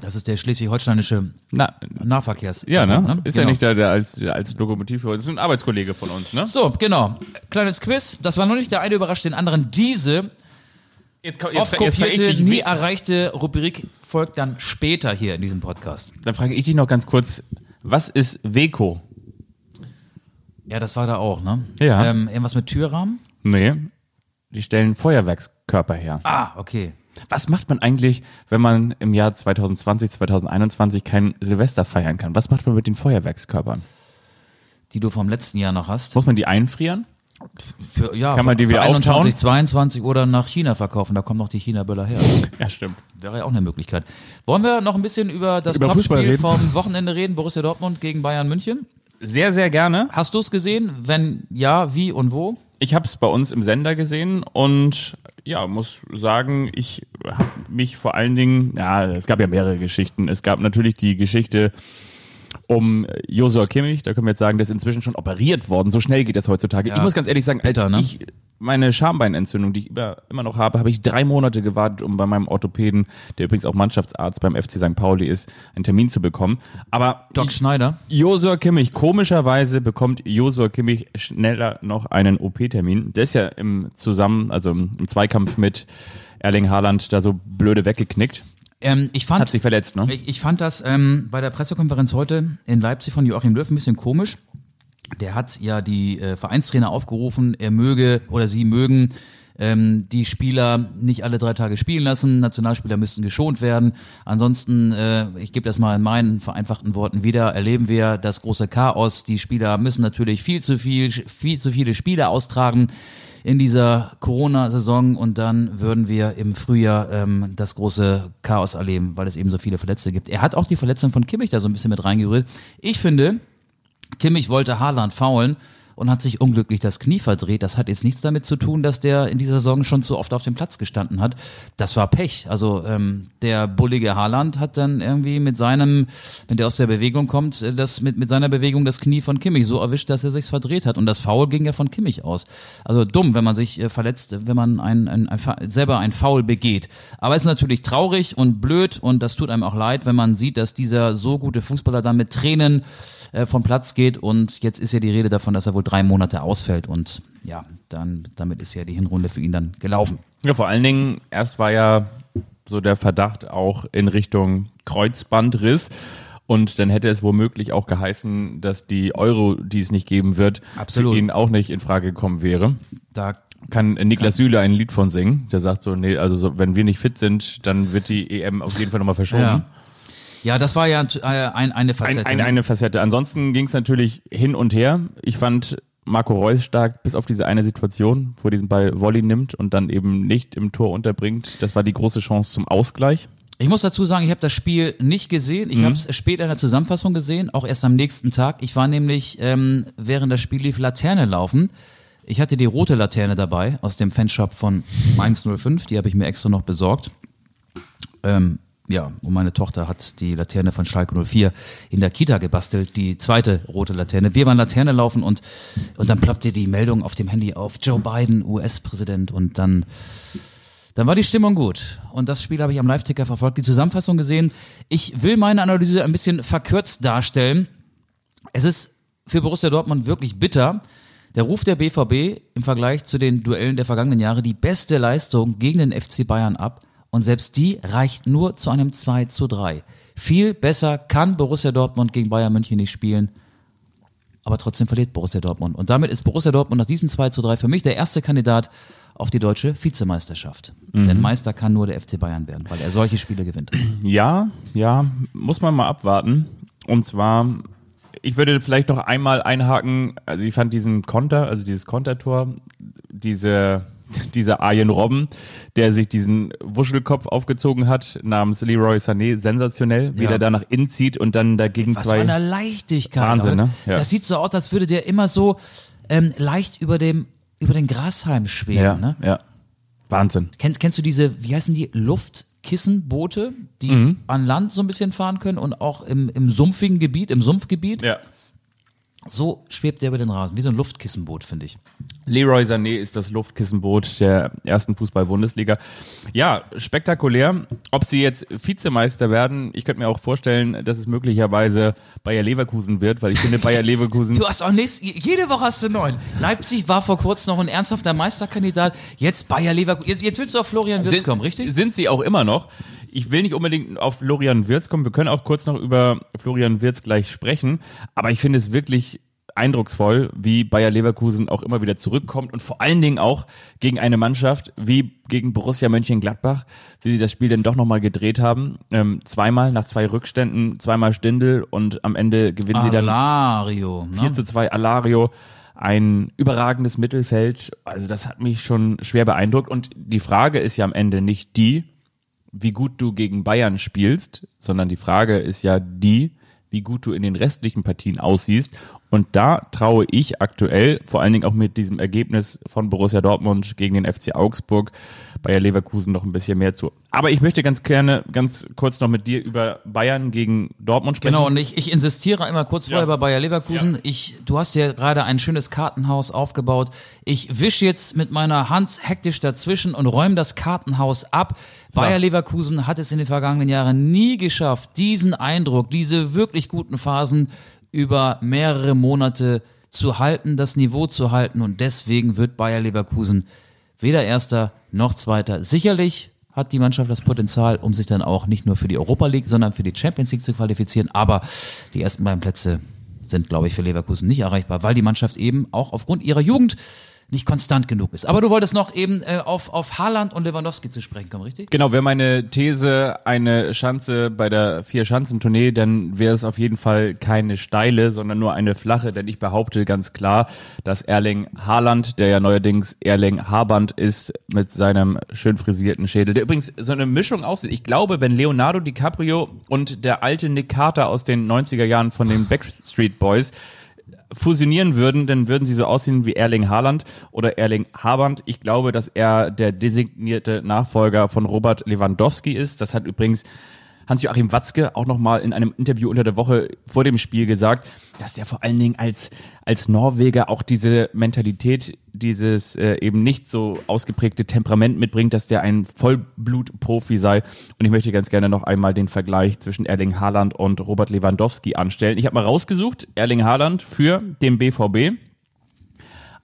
Das ist der schleswig-holsteinische Na, Nahverkehrs. ja, ne? Ist ja Genau. nicht der, der als, der als Lokomotivführer. Das ist ein Arbeitskollege von uns, ne? So, genau. Kleines Quiz. Das war noch nicht der eine überrascht den anderen. Diese Jetzt, oft jetzt, jetzt ich kopierte, dich, nie erreichte Rubrik folgt dann später hier in diesem Podcast. dann frage ich dich noch ganz kurz, was ist Weco? Ja, das war da auch, ne? Ja. Ähm, irgendwas mit Türrahmen? Nee, die stellen Feuerwerkskörper her. Ah, okay. Was macht man eigentlich, wenn man im Jahr 2020, 2021 kein Silvester feiern kann? Was macht man mit den Feuerwerkskörpern? Die du vom letzten Jahr noch hast. Muss man die einfrieren? Für, ja, Kann man die wieder 21, auftauen? 22 oder nach China verkaufen. Da kommen noch die China-Böller her. Ja, stimmt. Wäre ja auch eine Möglichkeit. Wollen wir noch ein bisschen über das Über Topspiel vom Wochenende reden? Borussia Dortmund gegen Bayern München? Sehr, sehr gerne. Hast du es gesehen? Wenn ja, wie und wo? Ich habe es bei uns im Sender gesehen und ja, muss sagen, ich habe mich vor allen Dingen, ja, es gab ja mehrere Geschichten. Es gab natürlich die Geschichte um Josua Kimmich, da können wir jetzt sagen, der ist inzwischen schon operiert worden. So schnell geht das heutzutage. Ja. Ich muss ganz ehrlich sagen, als Bitter, ne? ich meine Schambeinentzündung, die ich immer, immer noch habe, habe ich drei Monate gewartet, um bei meinem Orthopäden, der übrigens auch Mannschaftsarzt beim FC St. Pauli ist, einen Termin zu bekommen. Aber Doc Schneider. Josua Kimmich, komischerweise bekommt Josua Kimmich schneller noch einen OP-Termin. Der ist ja im Zusammen, also im Zweikampf mit Erling Haaland da so blöde weggeknickt. Ähm, ich fand, Hat sich verletzt, ne? Ich, ich fand das ähm, bei der Pressekonferenz heute in Leipzig von Joachim Löw ein bisschen komisch. Der hat ja die äh, Vereinstrainer aufgerufen, er möge oder sie mögen ähm, die Spieler nicht alle drei Tage spielen lassen. Nationalspieler müssten geschont werden. Ansonsten, äh, ich gebe das mal in meinen vereinfachten Worten wieder, erleben wir das große Chaos. Die Spieler müssen natürlich viel zu viel, viel zu viele Spiele austragen in dieser Corona-Saison und dann würden wir im Frühjahr ähm, das große Chaos erleben, weil es eben so viele Verletzte gibt. Er hat auch die Verletzung von Kimmich da so ein bisschen mit reingerührt. Ich finde, Kimmich wollte Haaland faulen und hat sich unglücklich das Knie verdreht. Das hat jetzt nichts damit zu tun, dass der in dieser Saison schon zu oft auf dem Platz gestanden hat. Das war Pech. Also ähm, der bullige Haaland hat dann irgendwie mit seinem, wenn der aus der Bewegung kommt, äh, das mit, mit seiner Bewegung das Knie von Kimmich so erwischt, dass er sich's verdreht hat. Und das Foul ging ja von Kimmich aus. Also dumm, wenn man sich äh, verletzt, wenn man ein, ein, ein, selber ein Foul begeht. Aber es ist natürlich traurig und blöd und das tut einem auch leid, wenn man sieht, dass dieser so gute Fußballer dann mit Tränen äh, vom Platz geht und jetzt ist ja die Rede davon, dass er wohl drei Monate ausfällt und ja, dann damit ist ja die Hinrunde für ihn dann gelaufen. Ja, vor allen Dingen, erst war ja so der Verdacht auch in Richtung Kreuzbandriss. Und dann hätte es womöglich auch geheißen, dass die Euro, die es nicht geben wird, Absolut. für ihn auch nicht in Frage gekommen wäre. Da Kann Niklas Süle ein Lied von singen. Der sagt so, nee, also so, wenn wir nicht fit sind, dann wird die EM auf jeden Fall nochmal verschoben. Ja. Ja, das war ja äh, ein, eine Ein, Facette. eine, eine Facette. Ansonsten ging es natürlich hin und her. Ich fand Marco Reus stark, bis auf diese eine Situation, wo er diesen Ball Volley nimmt und dann eben nicht im Tor unterbringt. Das war die große Chance zum Ausgleich. Ich muss dazu sagen, ich habe das Spiel nicht gesehen. Ich habe es später in der Zusammenfassung gesehen, auch erst am nächsten Tag. Ich war nämlich, ähm, während das Spiel lief, Laterne laufen. Ich hatte die rote Laterne dabei aus dem Fanshop von 105. Die habe ich mir extra noch besorgt. Ähm, ja, und meine Tochter hat die Laterne von Schalke 04 in der Kita gebastelt, die zweite rote Laterne. Wir waren Laterne laufen und, und dann ploppte die Meldung auf dem Handy auf Joe Biden, US-Präsident und dann dann war die Stimmung gut. Und das Spiel habe ich am Live-Ticker verfolgt, die Zusammenfassung gesehen. Ich will meine Analyse ein bisschen verkürzt darstellen. Es ist für Borussia Dortmund wirklich bitter. Der Ruf der BVB im Vergleich zu den Duellen der vergangenen Jahre die beste Leistung gegen den FC Bayern ab. Und selbst die reicht nur zu einem 2 zu 3. Viel besser kann Borussia Dortmund gegen Bayern München nicht spielen. Aber trotzdem verliert Borussia Dortmund. Und damit ist Borussia Dortmund nach diesem 2 zu 3 für mich der erste Kandidat auf die deutsche Vizemeisterschaft. Denn Meister kann nur der FC Bayern werden, weil er solche Spiele gewinnt. Ja, ja, muss man mal abwarten. Und zwar, ich würde vielleicht noch einmal einhaken, also ich fand diesen Konter, also dieses Kontertor, diese, dieser Arjen Robben, der sich diesen Wuschelkopf aufgezogen hat, namens Leroy Sané, sensationell, wie Ja. der da nach innen zieht und dann dagegen Was zwei. für eine Leichtigkeit. Wahnsinn, aber ne? Ja. Das sieht so aus, als würde der immer so ähm, leicht über dem über den Grashalm schweben. ja, Ne? ja. Wahnsinn. Kennst, kennst du diese, wie heißen die, Luftkissenboote, die Mhm. an Land so ein bisschen fahren können und auch im, im sumpfigen Gebiet, im Sumpfgebiet? Ja. So schwebt der über den Rasen, wie so ein Luftkissenboot, finde ich. Leroy Sané ist das Luftkissenboot der ersten Fußball-Bundesliga. Ja, spektakulär. Ob sie jetzt Vizemeister werden, ich könnte mir auch vorstellen, dass es möglicherweise Bayer Leverkusen wird, weil ich finde Bayer Leverkusen. Du hast auch nächst, jede Woche hast du neun. Leipzig war vor kurzem noch ein ernsthafter Meisterkandidat. Jetzt Bayer Leverkusen. Jetzt, jetzt willst du auf Florian Wirtz kommen, richtig? Sind sie auch immer noch. Ich will nicht unbedingt auf Florian Wirtz kommen. Wir können auch kurz noch über Florian Wirtz gleich sprechen. Aber ich finde es wirklich eindrucksvoll, wie Bayer Leverkusen auch immer wieder zurückkommt und vor allen Dingen auch gegen eine Mannschaft wie gegen Borussia Mönchengladbach, wie sie das Spiel dann doch nochmal gedreht haben. Ähm, zweimal nach zwei Rückständen, zweimal Stindel und am Ende gewinnen sie dann Alario. 4 Ne? zu 2 Alario, ein überragendes Mittelfeld. Also das hat mich schon schwer beeindruckt. Und die Frage ist ja am Ende nicht die, wie gut du gegen Bayern spielst, sondern die Frage ist ja die, wie gut du in den restlichen Partien aussiehst. Und da traue ich aktuell, vor allen Dingen auch mit diesem Ergebnis von Borussia Dortmund gegen den FC Augsburg, Bayer Leverkusen noch ein bisschen mehr zu. Aber ich möchte ganz gerne, ganz kurz noch mit dir über Bayern gegen Dortmund sprechen. Genau, und ich, ich insistiere einmal kurz vorher bei Bayer Leverkusen. Ja. Ich, du hast ja gerade ein schönes Kartenhaus aufgebaut. Ich wische jetzt mit meiner Hand hektisch dazwischen und räume das Kartenhaus ab. Bayer Leverkusen hat es in den vergangenen Jahren nie geschafft, diesen Eindruck, diese wirklich guten Phasen über mehrere Monate zu halten, das Niveau zu halten. Und deswegen wird Bayer Leverkusen weder Erster noch Zweiter. Sicherlich hat die Mannschaft das Potenzial, um sich dann auch nicht nur für die Europa League, sondern für die Champions League zu qualifizieren. Aber die ersten beiden Plätze sind, glaube ich, für Leverkusen nicht erreichbar, weil die Mannschaft eben auch aufgrund ihrer Jugend nicht konstant genug ist. Aber du wolltest noch eben äh, auf, auf Haaland und Lewandowski zu sprechen kommen, richtig? Genau, wäre meine These eine Schanze bei der Vier-Schanzentournee, dann wäre es auf jeden Fall keine steile, sondern nur eine flache, denn ich behaupte ganz klar, dass Erling Haaland, der ja neuerdings Erling Haarband ist, mit seinem schön frisierten Schädel, der übrigens so eine Mischung aussieht. Ich glaube, wenn Leonardo DiCaprio und der alte Nick Carter aus den 90er Jahren von den Backstreet Boys fusionieren würden, dann würden sie so aussehen wie Erling Haaland oder Erling Haband. Ich glaube, dass er der designierte Nachfolger von Robert Lewandowski ist. Das hat übrigens Hans-Joachim Watzke auch nochmal in einem Interview unter der Woche vor dem Spiel gesagt, dass der vor allen Dingen als, als Norweger auch diese Mentalität, dieses äh, eben nicht so ausgeprägte Temperament mitbringt, dass der ein Vollblutprofi sei. Und ich möchte ganz gerne noch einmal den Vergleich zwischen Erling Haaland und Robert Lewandowski anstellen. Ich habe mal rausgesucht, Erling Haaland für den BVB.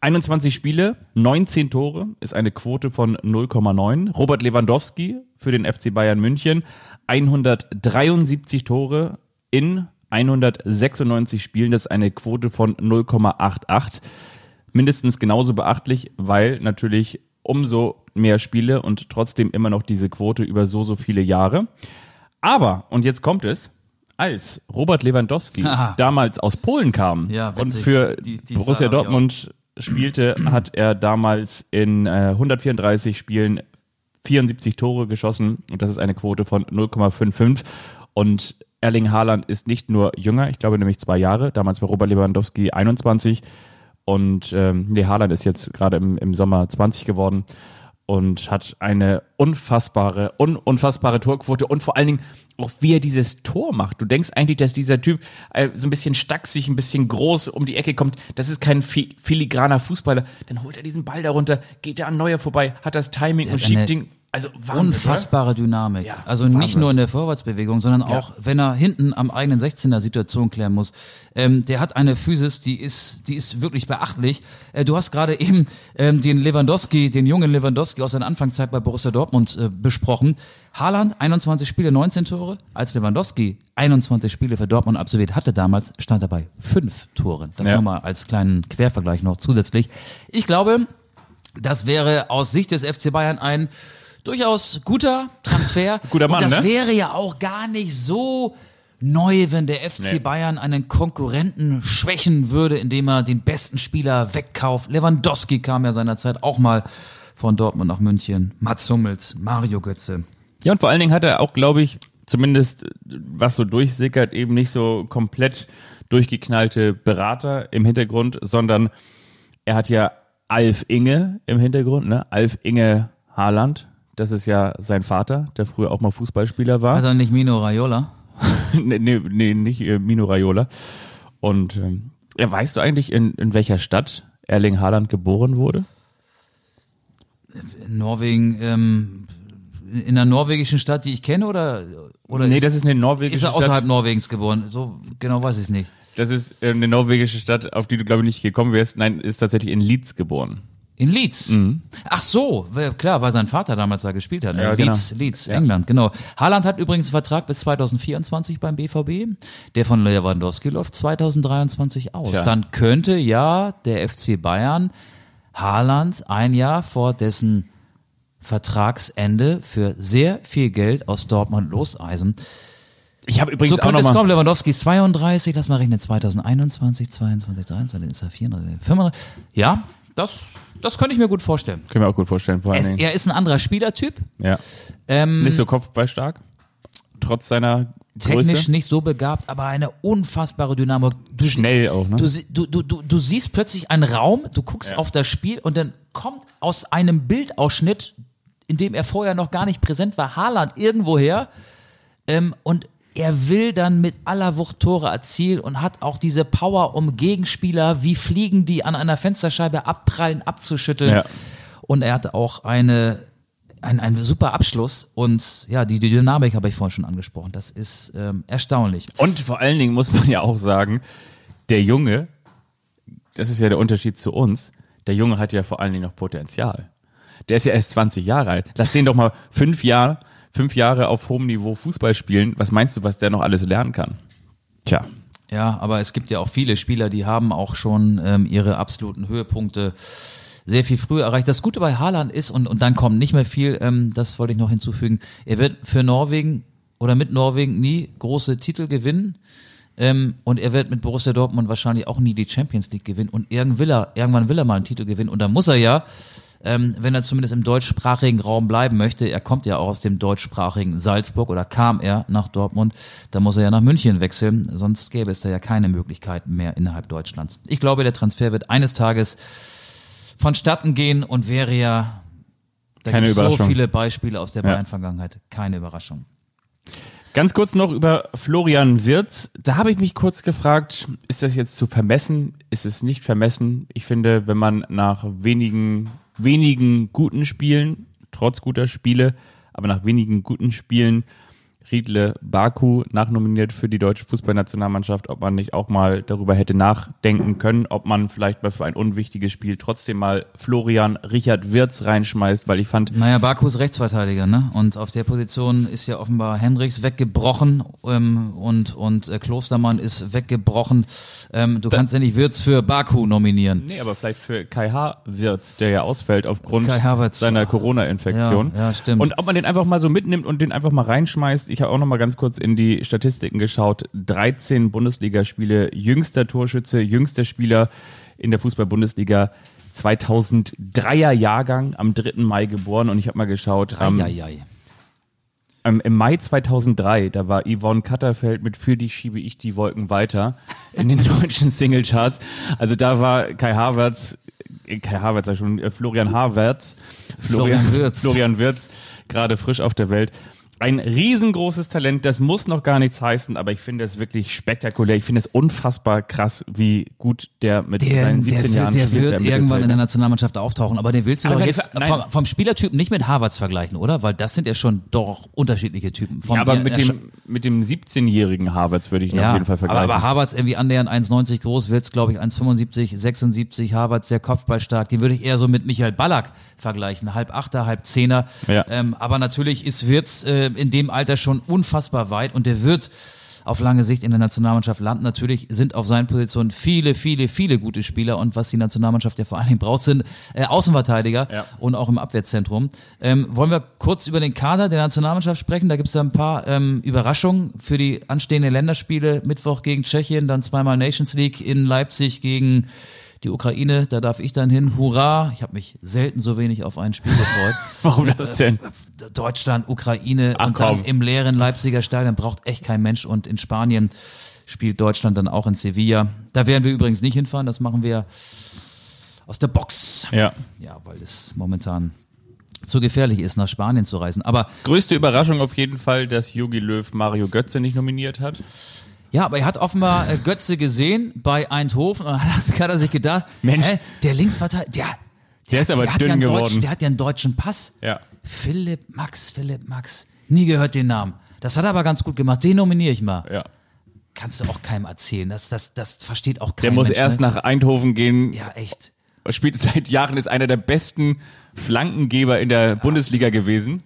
21 Spiele, 19 Tore, ist eine Quote von 0,9. Robert Lewandowski für den FC Bayern München, 173 Tore in 196 Spielen, das ist eine Quote von 0,88. Mindestens genauso beachtlich, weil natürlich umso mehr Spiele und trotzdem immer noch diese Quote über so, so viele Jahre. Aber, und jetzt kommt es, als Robert Lewandowski Aha. damals aus Polen kam Ja, und für Die- die Borussia. Dortmund spielte, hat er damals in äh, 134 Spielen 74 Tore geschossen und das ist eine Quote von 0,55 und Erling Haaland ist nicht nur jünger, ich glaube nämlich zwei Jahre, damals war Robert Lewandowski 21 und ähm, nee, Haaland ist jetzt gerade im, im Sommer 20 geworden und hat eine unfassbare, un, unfassbare Torquote und vor allen Dingen auch wie er dieses Tor macht. Du denkst eigentlich, dass dieser Typ äh, so ein bisschen stacksig, ein bisschen groß um die Ecke kommt. Das ist kein fi filigraner Fußballer. Dann holt er diesen Ball darunter, geht er an Neuer vorbei, hat das Timing und hat schiebt den. Also Wahnsinn, Unfassbare Dynamik. Ja, also nicht Wahnsinn. nur in der Vorwärtsbewegung, sondern auch, wenn er hinten am eigenen 16er Situation klären muss. Ähm, der hat eine Physis, die ist, die ist wirklich beachtlich. Äh, du hast gerade eben ähm, den Lewandowski, den jungen Lewandowski aus seiner Anfangszeit bei Borussia Dortmund äh, besprochen. Haaland, 21 Spiele, 19 Tore. Als Lewandowski 21 Spiele für Dortmund absolviert hatte damals, stand er bei fünf Toren. Das Ja. nochmal als kleinen Quervergleich noch zusätzlich. Ich glaube, das wäre aus Sicht des FC Bayern ein durchaus guter Transfer. Guter Mann, Und das ne? wäre ja auch gar nicht so neu, wenn der FC Nee. Bayern einen Konkurrenten schwächen würde, indem er den besten Spieler wegkauft. Lewandowski kam ja seinerzeit auch mal von Dortmund nach München. Mats Hummels, Mario Götze. Ja, und vor allen Dingen hat er auch, glaube ich, zumindest was so durchsickert, eben nicht so komplett durchgeknallte Berater im Hintergrund, sondern er hat ja Alf Inge im Hintergrund, ne? Alf Inge Haaland. Das ist ja sein Vater, der früher auch mal Fußballspieler war. Also nicht Mino Raiola. nee, nee, nee, nicht äh, Mino Raiola. Und ähm, ja, weißt du eigentlich, in, in welcher Stadt Erling Haaland geboren wurde? In Norwegen, ähm, in einer norwegischen Stadt, die ich kenne, oder, oder nee, ist, das ist eine norwegische ist er Stadt. außerhalb Norwegens geboren? So genau weiß ich es nicht. Das ist äh, eine norwegische Stadt, auf die du, glaube ich, nicht gekommen wärst. Nein, ist tatsächlich in Leeds geboren. In Leeds. Ach so, klar, weil sein Vater damals da gespielt hat. Ne? Mhm. Ja, genau. Leeds, Leeds, England, genau. Haaland hat übrigens einen Vertrag bis 2024 beim BVB. Der von Lewandowski läuft 2023 aus. Tja. Dann könnte ja der FC Bayern Haaland ein Jahr vor dessen Vertragsende für sehr viel Geld aus Dortmund loseisen. Ich habe übrigens So auch könnte es noch mal, kommen. Lewandowski ist 32, lass mal rechnen, 2021, 22, 23, ist er 34, 35. Ja, das, das könnte ich mir gut vorstellen. können wir auch gut vorstellen, vor allen Es, Dingen. er ist ein anderer Spielertyp. Ja. Ähm, Nicht so kopfballstark, trotz seiner technisch Größe. nicht so begabt, aber eine unfassbare Dynamik. Du, Schnell auch, ne? Du, du, du, du, du siehst plötzlich einen Raum, du guckst auf das Spiel und dann kommt aus einem Bildausschnitt in dem er vorher noch gar nicht präsent war, Haaland irgendwoher. Ähm, und er will dann mit aller Wucht Tore erzielen und hat auch diese Power, um Gegenspieler wie Fliegen, die an einer Fensterscheibe abprallen, abzuschütteln. Ja. Und er hatte auch eine, ein, ein super Abschluss. Und ja, die, die Dynamik habe ich vorhin schon angesprochen. Das ist ähm, erstaunlich. Und vor allen Dingen muss man ja auch sagen, der Junge, das ist ja der Unterschied zu uns, der Junge hat ja vor allen Dingen noch Potenzial. Der ist ja erst 20 Jahre alt. Lass den doch mal fünf Jahre, fünf Jahre auf hohem Niveau Fußball spielen. Was meinst du, was der noch alles lernen kann? Tja. Ja, aber es gibt ja auch viele Spieler, die haben auch schon ähm, ihre absoluten Höhepunkte sehr viel früher erreicht. Das Gute bei Haaland ist, und, und dann kommt nicht mehr viel, ähm, das wollte ich noch hinzufügen, er wird für Norwegen oder mit Norwegen nie große Titel gewinnen. Ähm, und er wird mit Borussia Dortmund wahrscheinlich auch nie die Champions League gewinnen. Und irgendwann will er, irgendwann will er mal einen Titel gewinnen. Und dann muss er ja, ähm, wenn er zumindest im deutschsprachigen Raum bleiben möchte, er kommt ja auch aus dem deutschsprachigen Salzburg oder kam er nach Dortmund, dann muss er ja nach München wechseln, sonst gäbe es da ja keine Möglichkeiten mehr innerhalb Deutschlands. Ich glaube, der Transfer wird eines Tages vonstatten gehen und wäre ja, da Keine gibt es so viele Beispiele aus der. Bayern-Vergangenheit, keine Überraschung. Ganz kurz noch über Florian Wirz. Da habe ich mich kurz gefragt, ist das jetzt zu vermessen? Ist es nicht vermessen? Ich finde, wenn man nach wenigen, wenigen guten Spielen, trotz guter Spiele, aber nach wenigen guten Spielen, Riedle Baku nachnominiert für die deutsche Fußballnationalmannschaft, ob man nicht auch mal darüber hätte nachdenken können, ob man vielleicht mal für ein unwichtiges Spiel trotzdem mal Florian Richard Wirz reinschmeißt, weil ich fand, Naja, Baku ist Rechtsverteidiger, ne? Und auf der Position ist ja offenbar Hendricks weggebrochen ähm, und, und äh, Klostermann ist weggebrochen. Ähm, du kannst ja nicht Wirtz für Baku nominieren. Nee, aber vielleicht für Kai H. Wirtz, der ja ausfällt aufgrund seiner Corona-Infektion. Ja, ja, stimmt. Und ob man den einfach mal so mitnimmt und den einfach mal reinschmeißt. Ich habe auch noch mal ganz kurz in die Statistiken geschaut. 13 Bundesligaspiele, jüngster Torschütze, jüngster Spieler in der Fußball-Bundesliga. 2003er Jahrgang, am 3. Mai geboren und ich habe mal geschaut, am, ähm, im Mai 2003, da war Yvonne Katterfeld mit Für dich schiebe ich die Wolken weiter in den deutschen Singlecharts. Also da war Kai Havertz, äh, Kai Havertz, ich schon, äh, Florian Havertz, Florian Wirtz. Florian Wirtz, gerade frisch auf der Welt. Ein riesengroßes Talent, das muss noch gar nichts heißen, aber ich finde es wirklich spektakulär. Ich finde es unfassbar krass, wie gut der mit Der, seinen der 17 wird, Jahren der spielt. wird im irgendwann in der. Nationalmannschaft auftauchen, aber den willst du Aber doch jetzt nein. vom, Spielertypen nicht mit Havertz vergleichen, oder? Weil das sind ja schon doch unterschiedliche Typen. Vom, Ja, aber mit dem, mit dem 17-jährigen Havertz würde ich ihn Ja, auf jeden Fall aber, vergleichen. aber Havertz irgendwie annähernd 1,90 groß, Wirtz glaube ich 1,75, 76, Havertz sehr kopfballstark. Die würde ich eher so mit Michael Ballack vergleichen, halb Achter, halb Zehner. Ja. Ähm, aber natürlich ist Wirtz äh, in dem Alter schon unfassbar weit und der wird auf lange Sicht in der Nationalmannschaft landen. Natürlich sind auf seinen Positionen viele, viele, viele gute Spieler und was die Nationalmannschaft ja vor allen Dingen braucht, sind äh, Außenverteidiger Ja. und auch im Abwehrzentrum. Ähm, wollen wir kurz über den Kader der Nationalmannschaft sprechen? Da gibt es ja ein paar ähm, Überraschungen für die anstehenden Länderspiele. Mittwoch gegen Tschechien, dann zweimal Nations League in Leipzig gegen die Ukraine. Da darf ich dann hin. Hurra! Ich habe mich selten so wenig auf ein Spiel gefreut. Warum das denn? Deutschland, Ukraine Ach, und dann komm. im leeren Leipziger Stadion braucht echt kein Mensch. Und in Spanien spielt Deutschland dann auch in Sevilla. Da werden wir übrigens nicht hinfahren. Das machen wir aus der Box. Ja. Ja, weil es momentan zu gefährlich ist, nach Spanien zu reisen. Aber Größte Überraschung auf jeden Fall, dass Jogi Löw Mario Götze nicht nominiert hat. Ja, aber er hat offenbar äh, Götze gesehen bei Eindhoven und hat, hat er sich gedacht, Mensch. hä, der Linksverteidiger, der, Der ist aber der hat dünn ja einen geworden. Deutschen, der hat ja einen deutschen Pass. Ja. Philipp Max, Philipp Max. Nie gehört den Namen. Das hat er aber ganz gut gemacht. Den nominiere ich mal. Ja. Kannst du auch keinem erzählen. Das, das, das versteht auch kein Der muss Mensch, erst ne? nach Eindhoven gehen. Ja, echt. Spielt seit Jahren, ist einer der besten Flankengeber in der Bundesliga gewesen.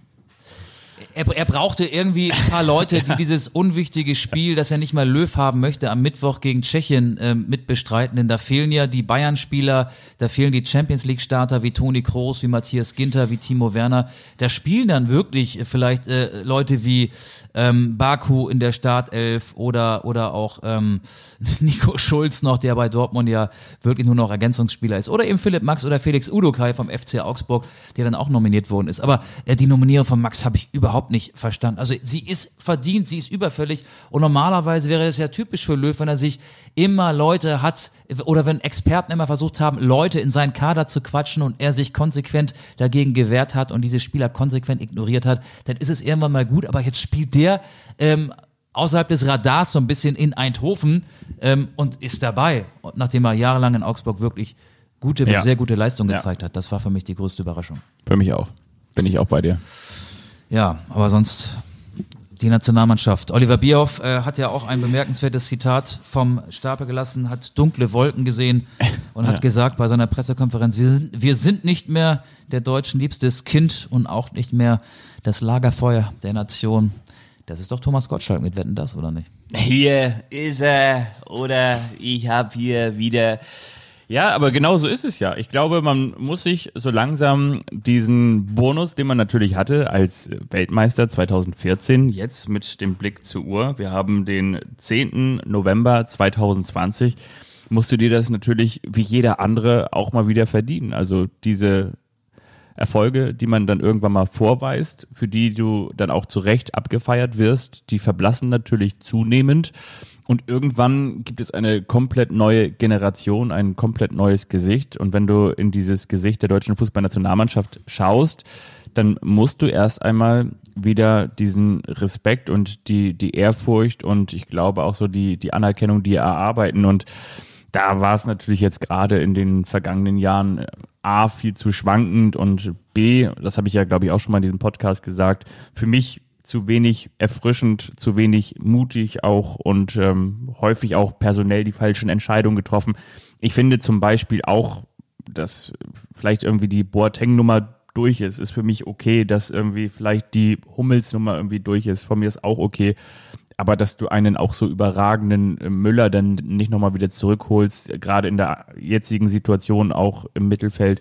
Er, er brauchte irgendwie ein paar Leute, die dieses unwichtige Spiel, das er nicht mal Löw haben möchte, am Mittwoch gegen Tschechien ähm, mitbestreiten. Denn da fehlen ja die Bayern-Spieler, da fehlen die Champions League-Starter wie Toni Kroos, wie Matthias Ginter, wie Timo Werner. Da spielen dann wirklich äh, vielleicht äh, Leute wie ähm, Baku in der Startelf oder, oder auch ähm, Nico Schulz noch, der bei Dortmund ja wirklich nur noch Ergänzungsspieler ist. Oder eben Philipp Max oder Felix Udokai vom FC Augsburg, der dann auch nominiert worden ist. Aber äh, die Nominierung von Max habe ich überhaupt überhaupt nicht verstanden. Also sie ist verdient, sie ist überfällig und normalerweise wäre es ja typisch für Löw, wenn er sich immer Leute hat oder wenn Experten immer versucht haben, Leute in seinen Kader zu quatschen und er sich konsequent dagegen gewehrt hat und diese Spieler konsequent ignoriert hat, dann ist es irgendwann mal gut, aber jetzt spielt der ähm, außerhalb des Radars so ein bisschen in Eindhoven ähm, und ist dabei, nachdem er jahrelang in Augsburg wirklich gute, Ja. sehr gute Leistung Ja. gezeigt hat. Das war für mich die größte Überraschung. Für mich auch. Bin ich auch bei dir. Ja, aber sonst die Nationalmannschaft. Oliver Bierhoff äh, hat ja auch ein bemerkenswertes Zitat vom Stapel gelassen, hat dunkle Wolken gesehen und hat gesagt bei seiner Pressekonferenz, wir sind, wir sind nicht mehr der deutschen liebstes Kind und auch nicht mehr das Lagerfeuer der Nation. Das ist doch Thomas Gottschalk mit Wetten das, oder nicht? Hier ist er oder ich habe hier wieder. Ja, aber genau so ist es ja. Ich glaube, man muss sich so langsam diesen Bonus, den man natürlich hatte als Weltmeister 2014, jetzt mit dem Blick zur Uhr, wir haben den 10. November 2020, musst du dir das natürlich wie jeder andere auch mal wieder verdienen. Also diese Erfolge, die man dann irgendwann mal vorweist, für die du dann auch zu Recht abgefeiert wirst, die verblassen natürlich zunehmend. Und irgendwann gibt es eine komplett neue Generation, ein komplett neues Gesicht. Und wenn du in dieses Gesicht der deutschen Fußballnationalmannschaft schaust, dann musst du erst einmal wieder diesen Respekt und die, die Ehrfurcht und ich glaube auch so die, die Anerkennung, die erarbeiten. Und da war es natürlich jetzt gerade in den vergangenen Jahren äh, A, viel zu schwankend und B, das habe ich ja, glaube ich, auch schon mal in diesem Podcast gesagt, für mich zu wenig erfrischend, zu wenig mutig auch und ähm, häufig auch personell die falschen Entscheidungen getroffen. Ich finde zum Beispiel auch, dass vielleicht irgendwie die Boateng-Nummer durch ist, ist für mich okay, dass irgendwie vielleicht die Hummels-Nummer irgendwie durch ist, von mir ist auch okay. Aber dass du einen auch so überragenden äh, Müller dann nicht nochmal wieder zurückholst, gerade in der jetzigen Situation auch im Mittelfeld,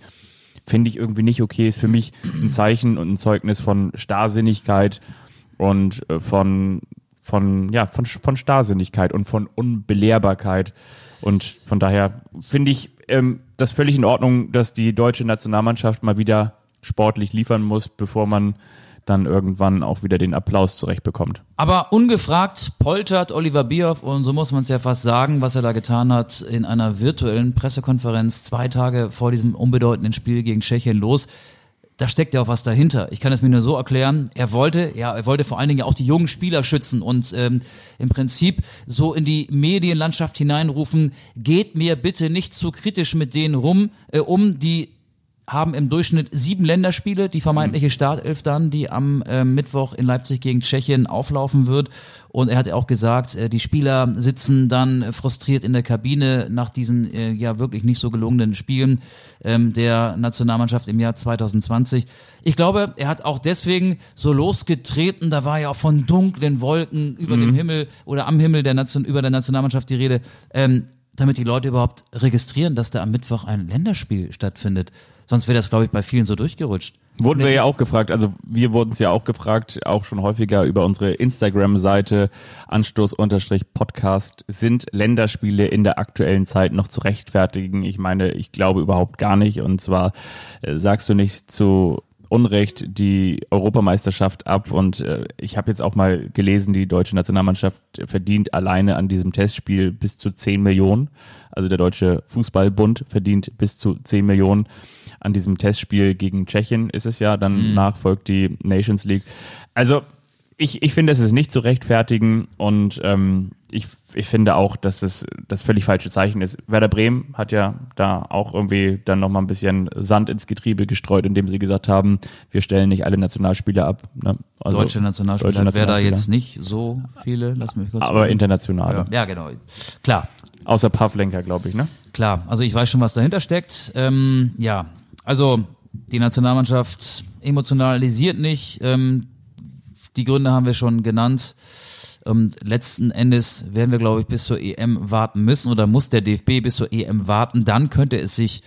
finde ich irgendwie nicht okay. Ist für mich ein Zeichen und ein Zeugnis von Starrsinnigkeit und äh, von, von, ja, von, von Starrsinnigkeit und von Unbelehrbarkeit. Und von daher finde ich ähm, das völlig in Ordnung, dass die deutsche Nationalmannschaft mal wieder sportlich liefern muss, bevor man dann irgendwann auch wieder den Applaus zurechtbekommt. Aber ungefragt poltert Oliver Bierhoff, und so muss man es ja fast sagen, was er da getan hat, in einer virtuellen Pressekonferenz zwei Tage vor diesem unbedeutenden Spiel gegen Tschechien los. Da steckt ja auch was dahinter. Ich kann es mir nur so erklären. Er wollte, ja, er wollte vor allen Dingen auch die jungen Spieler schützen und ähm, im Prinzip so in die Medienlandschaft hineinrufen, geht mir bitte nicht zu kritisch mit denen rum, äh, um, die haben im Durchschnitt sieben Länderspiele, die vermeintliche Startelf dann, die am äh, Mittwoch in Leipzig gegen Tschechien auflaufen wird. Und er hat auch gesagt, äh, die Spieler sitzen dann frustriert in der Kabine nach diesen äh, ja wirklich nicht so gelungenen Spielen ähm, der Nationalmannschaft im Jahr 2020. Ich glaube, er hat auch deswegen so losgetreten, da war ja auch von dunklen Wolken über dem Himmel oder am Himmel der Nation, über der Nationalmannschaft die Rede. Ähm, damit die Leute überhaupt registrieren, dass da am Mittwoch ein Länderspiel stattfindet. Sonst wäre das, glaube ich, bei vielen so durchgerutscht. Wurden wir ja auch gefragt, also wir wurden es ja auch gefragt, auch schon häufiger über unsere Instagram-Seite Anstoß-Podcast. Sind Länderspiele in der aktuellen Zeit noch zu rechtfertigen? Ich meine, ich glaube überhaupt gar nicht. Und zwar äh, sagst du nicht zu Unrecht die Europameisterschaft ab. Und äh, ich habe jetzt auch mal gelesen, die deutsche Nationalmannschaft verdient alleine an diesem Testspiel bis zu 10 Millionen. Also der Deutsche Fußballbund verdient bis zu 10 Millionen an diesem Testspiel gegen Tschechien ist es ja, dann nach folgt die Nations League. Also ich, ich finde, es ist nicht zu rechtfertigen und ähm, ich, ich finde auch, dass es das völlig falsche Zeichen ist. Werder Bremen hat ja da auch irgendwie dann nochmal ein bisschen Sand ins Getriebe gestreut, indem sie gesagt haben, wir stellen nicht alle Nationalspieler ab. Ne? Also Deutsche Nationalspieler deutsche wer da jetzt nicht so viele. Lass mich kurz. Aber internationale. ja, genau. Klar, Außer Pavlenka, glaube ich, ne? klar. Also ich weiß schon, was dahinter steckt. Ähm, ja, also die Nationalmannschaft emotionalisiert nicht. Ähm, die Gründe haben wir schon genannt. Und letzten Endes werden wir, glaube ich, bis zur EM warten müssen oder muss der DFB bis zur EM warten. Dann könnte es sich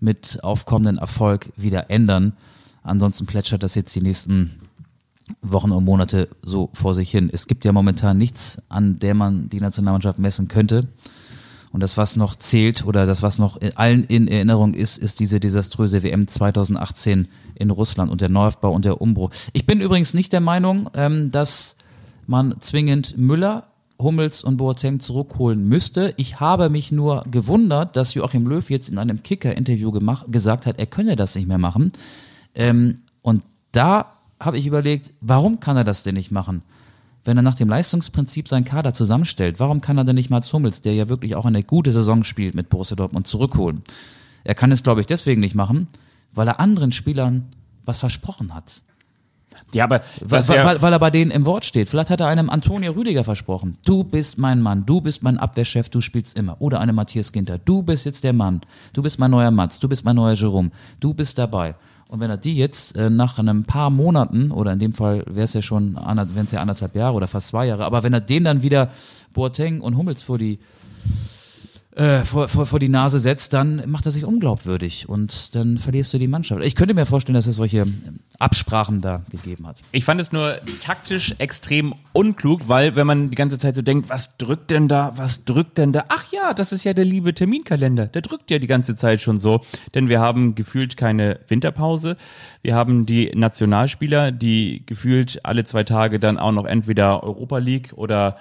mit aufkommendem Erfolg wieder ändern. Ansonsten plätschert das jetzt die nächsten Wochen und Monate so vor sich hin. Es gibt ja momentan nichts, an der man die Nationalmannschaft messen könnte. Und das, was noch zählt oder das, was noch in allen in Erinnerung ist, ist diese desaströse WM 2018 in Russland und der Neuaufbau und der Umbruch. Ich bin übrigens nicht der Meinung, ähm, dass man zwingend Müller, Hummels und Boateng zurückholen müsste. Ich habe mich nur gewundert, dass Joachim Löw jetzt in einem Kicker-Interview gesagt hat, er könne das nicht mehr machen. Ähm, und da habe ich überlegt, warum kann er das denn nicht machen? Wenn er nach dem Leistungsprinzip seinen Kader zusammenstellt, warum kann er denn nicht Mats Hummels, der ja wirklich auch eine gute Saison spielt mit Borussia Dortmund, zurückholen? Er kann es, glaube ich, deswegen nicht machen, weil er anderen Spielern was versprochen hat. Ja, aber Weil, ja, weil, weil er bei denen im Wort steht. Vielleicht hat er einem Antonio Rüdiger versprochen. Du bist mein Mann, du bist mein Abwehrchef, du spielst immer. Oder einem Matthias Ginter. Du bist jetzt der Mann. Du bist mein neuer Mats, du bist mein neuer Jerome. Du bist dabei. Und wenn er die jetzt äh, nach einem paar Monaten, oder in dem Fall wäre es ja schon, wären es ja anderthalb Jahre oder fast zwei Jahre, aber wenn er den dann wieder Boateng und Hummels vor die äh, vor, vor, vor die Nase setzt, dann macht er sich unglaubwürdig und dann verlierst du die Mannschaft. Ich könnte mir vorstellen, dass es solche Absprachen da gegeben hat. ich fand es nur taktisch extrem unklug, weil wenn man die ganze Zeit so denkt, was drückt denn da, was drückt denn da? Ach ja, das ist ja der liebe Terminkalender. Der drückt ja die ganze Zeit schon so, denn wir haben gefühlt keine Winterpause. Wir haben die Nationalspieler, die gefühlt alle zwei Tage dann auch noch entweder Europa League oder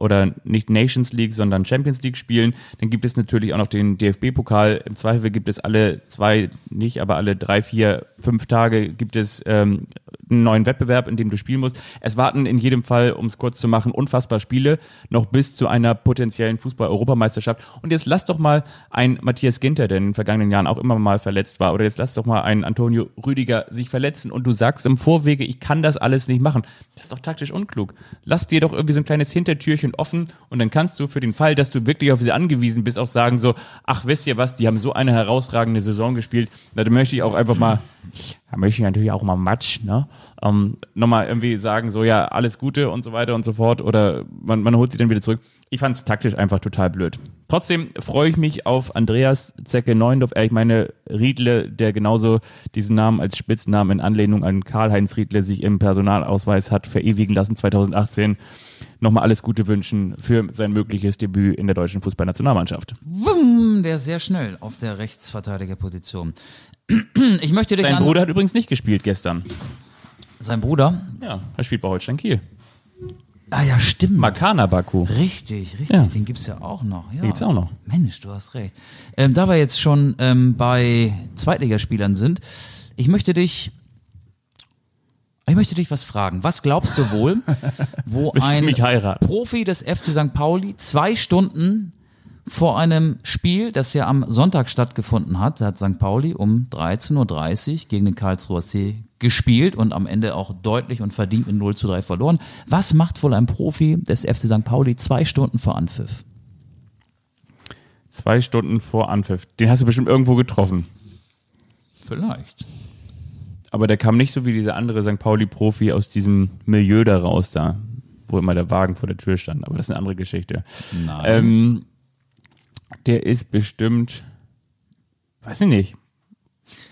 oder nicht Nations League, sondern Champions League spielen. Dann gibt es natürlich auch noch den DFB-Pokal. Im Zweifel gibt es alle zwei, nicht, aber alle drei, vier, fünf Tage gibt es ähm, einen neuen Wettbewerb, in dem du spielen musst. Es warten in jedem Fall, um es kurz zu machen, unfassbar Spiele noch bis zu einer potenziellen Fußball-Europameisterschaft. Und jetzt lass doch mal ein Matthias Ginter, der in den vergangenen Jahren auch immer mal verletzt war, oder jetzt lass doch mal einen Antonio Rüdiger sich verletzen und du sagst im Vorwege, ich kann das alles nicht machen. Das ist doch taktisch unklug. Lass dir doch irgendwie so ein kleines Hintertürchen offen und dann kannst du für den Fall, dass du wirklich auf sie angewiesen bist, auch sagen so, ach, wisst ihr was, die haben so eine herausragende Saison gespielt, da möchte ich auch einfach mal, da möchte ich natürlich auch mal Matsch, ne? Ähm, nochmal irgendwie sagen, so ja, alles Gute und so weiter und so fort oder man, man holt sie dann wieder zurück. Ich fand es taktisch einfach total blöd. Trotzdem freue ich mich auf Andreas Zecke Neuendorf, äh, ich meine Riedle, der genauso diesen Namen als Spitznamen in Anlehnung an Karl-Heinz Riedle sich im Personalausweis hat verewigen lassen 2018. Nochmal alles Gute wünschen für sein mögliches Debüt in der deutschen Fußballnationalmannschaft. Wumm, der ist sehr schnell auf der Rechtsverteidigerposition. Ich möchte dich Sein Bruder hat übrigens nicht gespielt gestern. sein Bruder. Ja, er spielt bei Holstein Kiel. Ah ja, stimmt. Makana Baku. Richtig, richtig. Ja. Den gibt's ja auch noch. Ja. Den gibt's auch noch. Mensch, du hast recht. Ähm, da wir jetzt schon ähm, bei Zweitligaspielern sind, ich möchte dich, ich möchte dich was fragen. Was glaubst du wohl, wo ein? Profi des FC St. Pauli zwei Stunden vor einem Spiel, das ja am Sonntag stattgefunden hat, hat St. Pauli um 13.30 Uhr gegen den Karlsruher See gespielt und am Ende auch deutlich und verdient mit 0 zu 3 verloren. Was macht wohl ein Profi des FC St. Pauli zwei Stunden vor Anpfiff? Zwei Stunden vor Anpfiff. Den hast du bestimmt irgendwo getroffen. Vielleicht. Aber der kam nicht so wie dieser andere St. Pauli-Profi aus diesem Milieu da raus da, wo immer der Wagen vor der Tür stand. Aber das ist eine andere Geschichte. Nein. Ähm, der ist bestimmt, weiß ich nicht.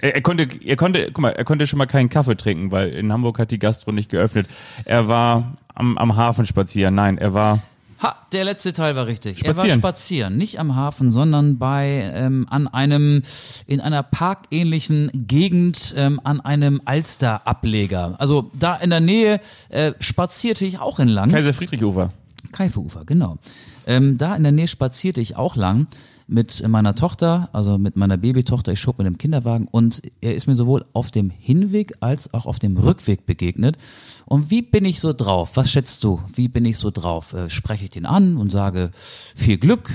Er, er konnte, er konnte, guck mal, er konnte schon mal keinen Kaffee trinken, weil in Hamburg hat die Gastro nicht geöffnet. Er war am, am Hafen spazieren. Nein, er war Ha, der letzte Teil war richtig. Er war Spazieren. spazieren, nicht am Hafen, sondern bei ähm, an einem in einer parkähnlichen Gegend ähm, an einem Alster-Ableger. Also da in der Nähe äh, spazierte ich auch entlang. Kaiser Friedrich-Ufer. Kaifufer, genau. Ähm, da in der Nähe spazierte ich auch lang mit meiner Tochter, also mit meiner Babytochter. Ich schob mit dem Kinderwagen und er ist mir sowohl auf dem Hinweg als auch auf dem Rückweg begegnet. Und wie bin ich so drauf? Was schätzt du? Wie bin ich so drauf? Äh, spreche ich den an und sage viel Glück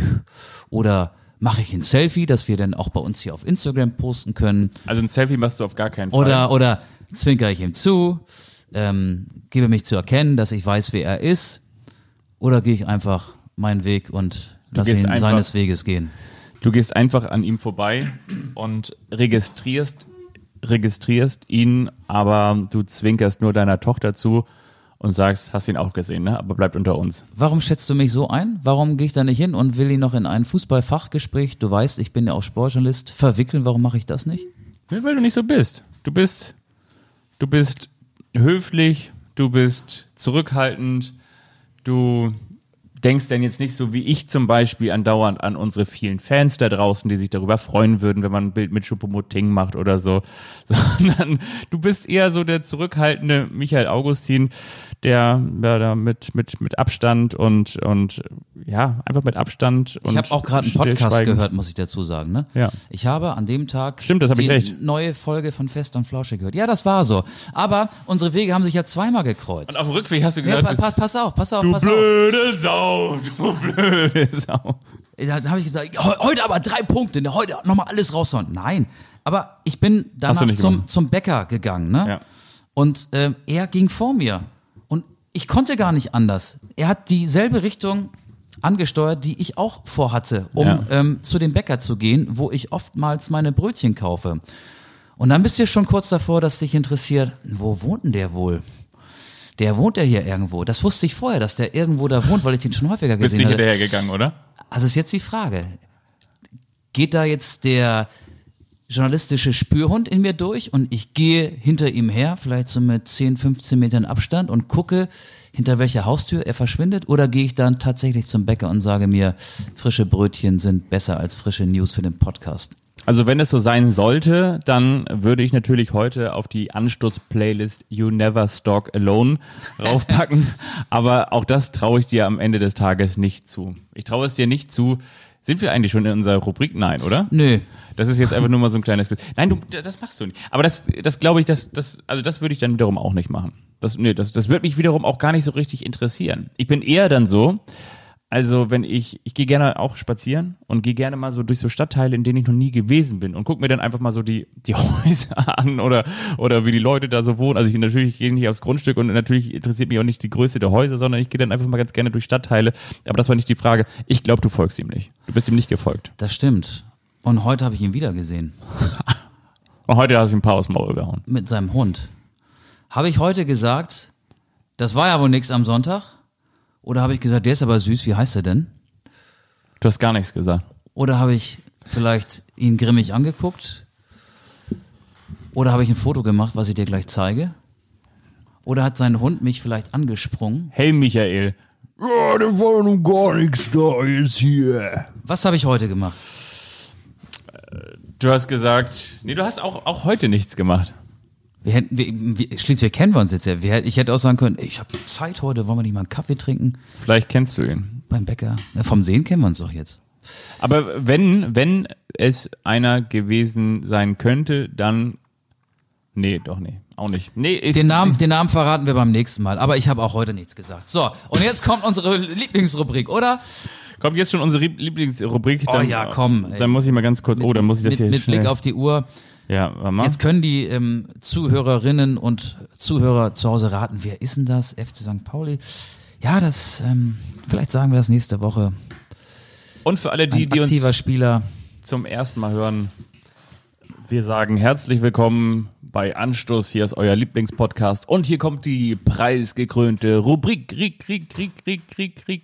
oder mache ich ein Selfie, das wir dann auch bei uns hier auf Instagram posten können? Also ein Selfie machst du auf gar keinen Fall. Oder, oder zwinkere ich ihm zu, ähm, gebe mich zu erkennen, dass ich weiß, wer er ist, oder gehe ich einfach meinen Weg und gehst ihn einfach- seines Weges gehen. Du gehst einfach an ihm vorbei und registrierst, registrierst ihn, aber du zwinkerst nur deiner Tochter zu und sagst, hast ihn auch gesehen, ne? aber bleibt unter uns. Warum schätzt du mich so ein? Warum gehe ich da nicht hin und will ihn noch in ein Fußballfachgespräch, du weißt, ich bin ja auch Sportjournalist, verwickeln? Warum mache ich das nicht? Ja, weil du nicht so bist. Du bist, du bist höflich, du bist zurückhaltend, du denkst dann jetzt nicht so wie ich zum Beispiel andauernd an unsere vielen Fans da draußen, die sich darüber freuen würden, wenn man ein Bild mit Schuppomoting macht oder so, sondern du bist eher so der zurückhaltende Michael Augustin, der ja, da mit, mit, mit Abstand und, und ja, einfach mit Abstand und Ich habe auch gerade einen Podcast gehört, muss ich dazu sagen. Ne? Ja. Ich habe an dem Tag Stimmt, das die ich recht. neue Folge von Fest und Flauschig gehört. Ja, das war so. Aber unsere Wege haben sich ja zweimal gekreuzt. Und auf dem Rückweg hast du Ja, gesagt, pa pa pass auf, pass auf, du pass auf. blöde Sau, du blöde Sau. Da habe ich gesagt, "Heu- heute aber drei Punkte, ne, heute nochmal alles raushauen. Nein, aber ich bin danach zum, zum Bäcker gegangen. Ne? Ja. Und ähm, er ging vor mir. Und ich konnte gar nicht anders. Er hat dieselbe Richtung angesteuert, die ich auch vorhatte, um Ja. ähm, zu dem Bäcker zu gehen, wo ich oftmals meine Brötchen kaufe. Und dann bist du schon kurz davor, dass dich interessiert, wo wohnt denn der wohl? Der wohnt ja hier irgendwo. Das wusste ich vorher, dass der irgendwo da wohnt, weil ich den schon häufiger Bist du gesehen hatte. hinterhergegangen, oder? Also ist jetzt die Frage, geht da jetzt der journalistische Spürhund in mir durch und ich gehe hinter ihm her, vielleicht so mit 10, 15 Metern Abstand und gucke, hinter welcher Haustür er verschwindet oder gehe ich dann tatsächlich zum Bäcker und sage mir, frische Brötchen sind besser als frische News für den Podcast. Also wenn es so sein sollte, dann würde ich natürlich heute auf die Anstoß-Playlist You Never Stalk Alone raufpacken. Aber auch das traue ich dir am Ende des Tages nicht zu. Ich traue es dir nicht zu. Sind wir eigentlich schon in unserer Rubrik? Nein, oder? Nö. Das ist jetzt einfach nur mal so ein kleines. Nein, du, das machst du nicht. Aber das, das glaube ich, das, das, also das würde ich dann wiederum auch nicht machen. Das, nee, das, das würde mich wiederum auch gar nicht so richtig interessieren. Ich bin eher dann so, also wenn ich, ich gehe gerne auch spazieren und gehe gerne mal so durch so Stadtteile, in denen ich noch nie gewesen bin und gucke mir dann einfach mal so die, die Häuser an oder, oder wie die Leute da so wohnen. Also ich natürlich gehe nicht aufs Grundstück und natürlich interessiert mich auch nicht die Größe der Häuser, sondern ich gehe dann einfach mal ganz gerne durch Stadtteile. Aber das war nicht die Frage. Ich glaube, du folgst ihm nicht. Du bist ihm nicht gefolgt. Das stimmt. Und heute habe ich ihn wieder gesehen. Und heute hast du ein paar aus dem Maul gehauen. Mit seinem Hund. Habe ich heute gesagt, das war ja wohl nichts am Sonntag? Oder habe ich gesagt, der ist aber süß, wie heißt er denn? Du hast gar nichts gesagt. Oder habe ich vielleicht ihn grimmig angeguckt? Oder habe ich ein Foto gemacht, was ich dir gleich zeige? Oder hat sein Hund mich vielleicht angesprungen? Hey Michael, Ja, da war nun gar nichts da jetzt hier. Was habe ich heute gemacht? du hast gesagt, nee, du hast auch, auch heute nichts gemacht. Wir hätten, wir, wir, schließlich kennen wir uns jetzt ja. Wir, ich hätte auch sagen können, ich habe Zeit heute, wollen wir nicht mal einen Kaffee trinken Vielleicht kennst du ihn. beim Bäcker? Na, vom Sehen kennen wir uns doch jetzt. Aber wenn, wenn es einer gewesen sein könnte, dann. Nee, doch, nee. Auch nicht. Nee, ich, Den Namen, den Namen verraten wir beim nächsten Mal. Aber ich habe auch heute nichts gesagt. So, und jetzt kommt unsere Lieblingsrubrik, oder? kommt jetzt schon unsere Lieb- Lieblingsrubrik. Dann, Oh ja, komm, ey. Dann muss ich mal ganz kurz. Oh, dann muss ich das mit, hier mit schnell. Blick auf die Uhr. Ja, warte mal. Jetzt können die ähm, Zuhörerinnen und Zuhörer zu Hause raten, wer ist denn das? FC St. Pauli. Ja, das, ähm, vielleicht sagen wir das nächste Woche. Und für alle die, Ein die aktiver uns Spieler. zum ersten Mal hören, wir sagen herzlich willkommen bei Anstoß. Hier ist euer Lieblingspodcast. Und hier kommt die preisgekrönte Rubrik. Krieg, Krieg, Krieg, Krieg, Krieg, Krieg.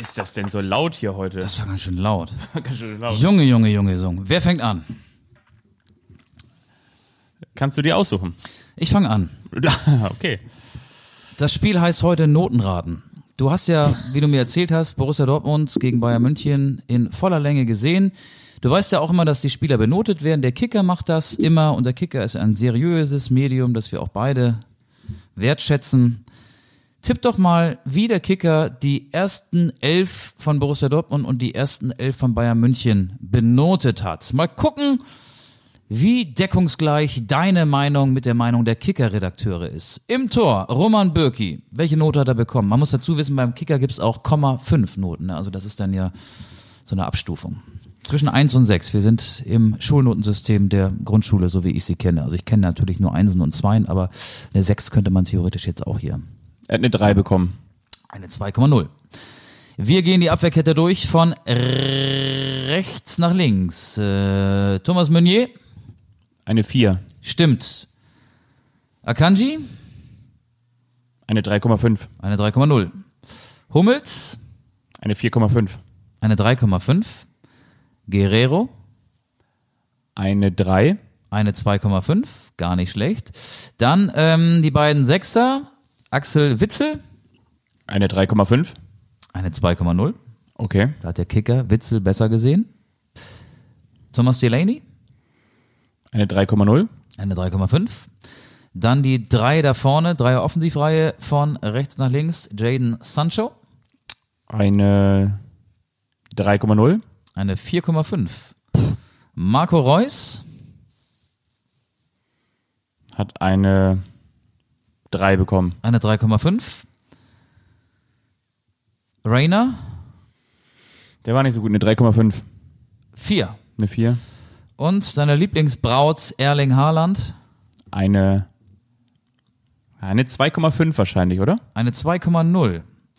Ist das denn so laut hier heute? Das war ganz schön laut. ganz schön laut. Junge, Junge, Junge, Junge. Wer fängt an? Kannst du dir aussuchen? Ich fange an. okay. Das Spiel heißt heute Notenraten. Du hast ja, wie du mir erzählt hast, Borussia Dortmund gegen Bayern München in voller Länge gesehen. Du weißt ja auch immer, dass die Spieler benotet werden. Der Kicker macht das immer und der Kicker ist ein seriöses Medium, das wir auch beide wertschätzen. Tipp doch mal, wie der Kicker die ersten elf von Borussia Dortmund und die ersten elf von Bayern München benotet hat. Mal gucken, wie deckungsgleich deine Meinung mit der Meinung der Kicker-Redakteure ist. Im Tor, Roman Bürki. Welche Note hat er bekommen? Man muss dazu wissen, beim Kicker gibt's auch Komma 5 Noten. Ne? Also das ist dann ja so eine Abstufung. Zwischen 1 und 6. Wir sind im Schulnotensystem der Grundschule, so wie ich sie kenne. Also ich kenne natürlich nur Einsen und Zweien, aber eine 6 könnte man theoretisch jetzt auch hier Er hat eine 3 bekommen. Eine 2,0. Wir gehen die Abwehrkette durch von rechts nach links. Äh, Thomas Meunier, Eine 4. stimmt. Akanji, Eine 3,5. eine 3,0. Hummels, Eine 4,5. eine 3,5. Guerrero, Eine 3. eine 2,5. Gar nicht schlecht. Dann ähm, die beiden Sechser. Axel Witzel, Eine 3,5. eine 2,0. Okay. Da hat der Kicker Witzel besser gesehen. Thomas Delaney, Eine 3,0. eine 3,5. Dann die drei da vorne, Dreier Offensivreihe von rechts nach links. Jaden Sancho, Eine 3,0. eine 4,5. Marco Reus, Hat eine 3 bekommen. eine 3,5. Rainer, Der war nicht so gut. Eine 3,5. 4. Eine 4. Und deine Lieblingsbraut Erling Haaland, Eine. Eine 2,5 wahrscheinlich, oder? eine 2,0.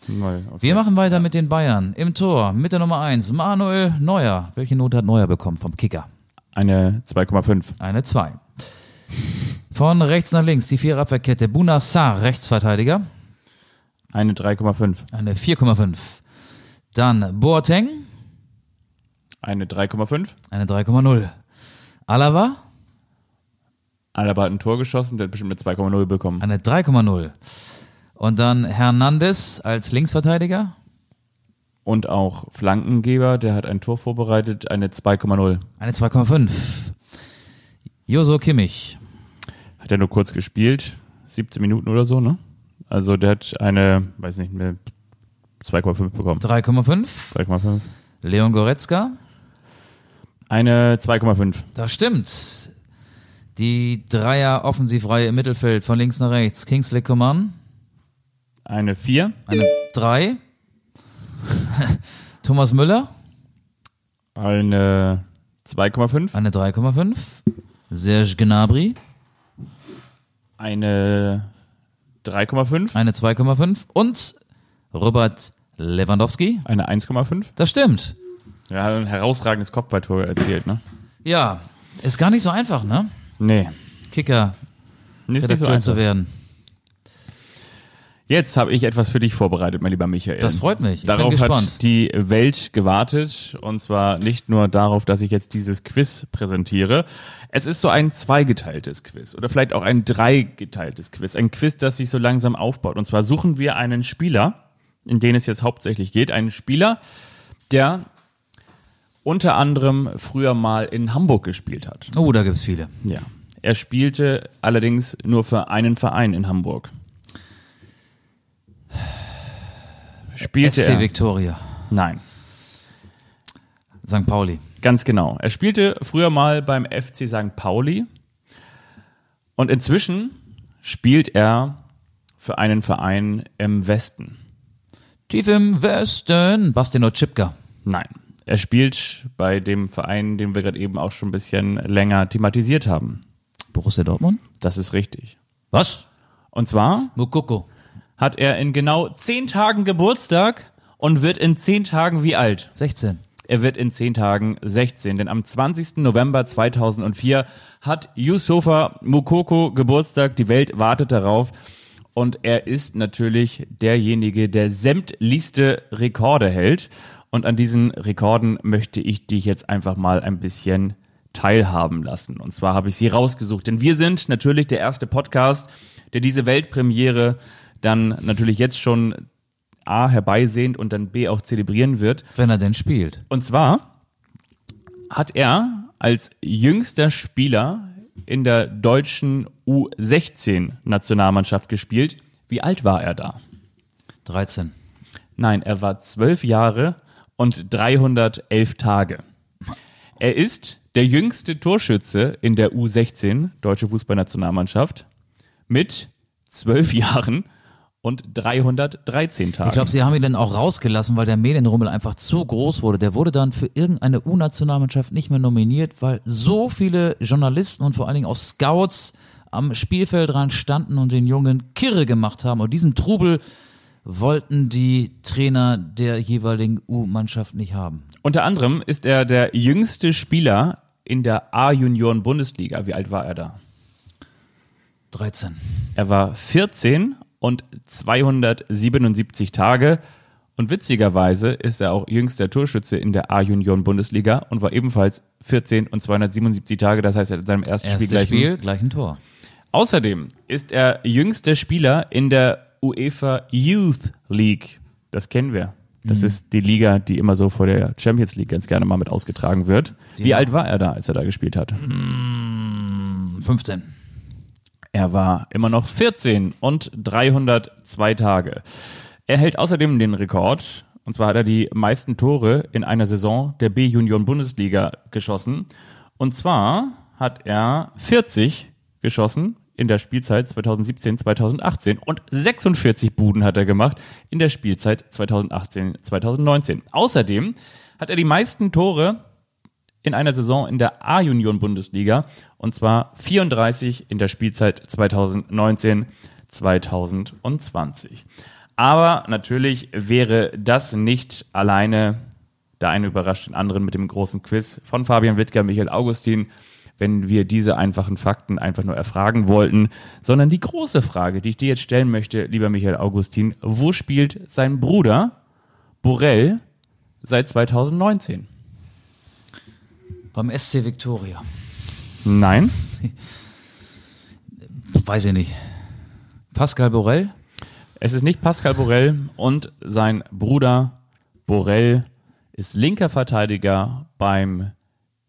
Null. Okay. Wir machen weiter mit den Bayern. Im Tor mit der Nummer 1, Manuel Neuer. Welche Note hat Neuer bekommen vom Kicker? Eine 2,5. Eine 2. Von rechts nach links die Viererabwehrkette. Buna Sarr, Rechtsverteidiger. Eine 3,5. Eine 4,5. Dann Boateng, Eine 3,5. eine 3,0. Alaba, Alaba hat ein Tor geschossen, der hat bestimmt eine 2,0 bekommen. eine 3,0. Und dann Hernandez als Linksverteidiger, Und auch Flankengeber, der hat ein Tor vorbereitet, eine 2,0. eine 2,5. Joso Kimmich, Hat er nur kurz gespielt, 17 Minuten oder so, ne? Also der hat eine, weiß nicht, eine 2,5 bekommen. 3,5. 2,5. Leon Goretzka, Eine 2,5. das stimmt. Die Dreier Offensivreihe im Mittelfeld von links nach rechts. Kingsley Coman, Eine 4. eine 3. Thomas Müller, Eine 2,5. eine 3,5. Serge Gnabry, Eine 3,5. eine 2,5. Und Robert Lewandowski, Eine 1,5. das stimmt. Ja, hat ein herausragendes Kopfballtor erzielt, ne? Ja, ist gar nicht so einfach, ne? Nee. Kicker, Nee, ist nicht so Redakteur zu werden. Jetzt habe ich etwas für dich vorbereitet, mein lieber Michael. Das freut mich. Ich Darauf hat die Welt gewartet. Und zwar nicht nur darauf, dass ich jetzt dieses Quiz präsentiere. Es ist so ein zweigeteiltes Quiz oder vielleicht auch ein dreigeteiltes Quiz. Ein Quiz, das sich so langsam aufbaut. Und zwar suchen wir einen Spieler, in den es jetzt hauptsächlich geht. Einen Spieler, der unter anderem früher mal in Hamburg gespielt hat. Oh, da gibt's viele. Ja. Er spielte allerdings nur für einen Verein in Hamburg. Spielte SC er? Victoria, Nein. St. Pauli. Ganz genau. Er spielte früher mal beim FC St. Pauli und inzwischen spielt er für einen Verein im Westen. Tief im Westen, Bastian Otschipka. Nein. Er spielt bei dem Verein, den wir gerade eben auch schon ein bisschen länger thematisiert haben. Borussia Dortmund? Das ist richtig. Was? Und zwar Mukoko. Hat er in genau zehn Tagen Geburtstag und wird in zehn Tagen wie alt? 16. Er wird in zehn Tagen 16, denn am 20. November 2004 hat Yusufa Mukoko Geburtstag. Die Welt wartet darauf. Und er ist natürlich derjenige, der sämtlichste Rekorde hält. Und an diesen Rekorden möchte ich dich jetzt einfach mal ein bisschen teilhaben lassen. Und zwar habe ich sie rausgesucht. Denn wir sind natürlich der erste Podcast, der diese Weltpremiere dann natürlich jetzt schon A herbeisehnt und dann B auch zelebrieren wird. Wenn er denn spielt. Und zwar hat er als jüngster Spieler in der deutschen U16-Nationalmannschaft gespielt. Wie alt war er da? 13. Nein, er war zwölf Jahre und 311 Tage. Er ist der jüngste Torschütze in der U16, deutsche Fußballnationalmannschaft, mit zwölf Jahren und 313 Tagen. Ich glaube, sie haben ihn dann auch rausgelassen, weil der Medienrummel einfach zu groß wurde. Der wurde dann für irgendeine U-Nationalmannschaft nicht mehr nominiert, weil so viele Journalisten und vor allen Dingen auch Scouts am Spielfeldrand standen und den Jungen kirre gemacht haben. Und diesen Trubel wollten die Trainer der jeweiligen U-Mannschaft nicht haben. Unter anderem ist er der jüngste Spieler in der A-Junioren-Bundesliga. Wie alt war er da? 13. Er war 14 und 277 Tage. Und witzigerweise ist er auch jüngster Torschütze in der A-Junioren-Bundesliga und war ebenfalls 14 und 277 Tage. Das heißt, er hat in seinem ersten Spiel Erstes gleich ein- Spiel, gleich ein Tor. Außerdem ist er jüngster Spieler in der UEFA Youth League. Das kennen wir. Das ist die Liga, die immer so vor der Champions League ganz gerne mal mit ausgetragen wird. Wie alt war er da, als er da gespielt hat? 15. Er war immer noch 14 und 302 Tage. Er hält außerdem den Rekord. Und zwar hat er die meisten Tore in einer Saison der B-Junioren-Bundesliga geschossen. Und zwar hat er 40 geschossen in der Spielzeit 2017, 2018 und 46 Buden hat er gemacht in der Spielzeit 2018, 2019. Außerdem hat er die meisten Tore in einer Saison in der A-Junioren-Bundesliga und zwar 34 in der Spielzeit 2019, 2020. Aber natürlich wäre das nicht alleine, der eine überrascht den anderen mit dem großen Quiz von Fabian Wittger, Michael Augustin, wenn wir diese einfachen Fakten einfach nur erfragen wollten, sondern die große Frage, die ich dir jetzt stellen möchte, lieber Michael Augustin, wo spielt sein Bruder Borell seit 2019? Beim SC Victoria. Nein, Weiß ich nicht. Pascal Borel? Es ist nicht Pascal Borel und sein Bruder Borel ist linker Verteidiger beim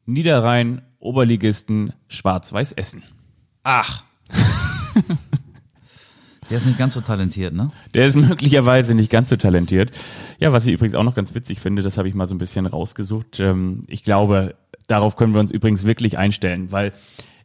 Niederrhein Oberligisten Schwarz-Weiß Essen. Ach. Der ist nicht ganz so talentiert, ne? Der ist möglicherweise nicht ganz so talentiert. Ja, was ich übrigens auch noch ganz witzig finde, das habe ich mal so ein bisschen rausgesucht. Ähm, Ich glaube, darauf können wir uns übrigens wirklich einstellen, weil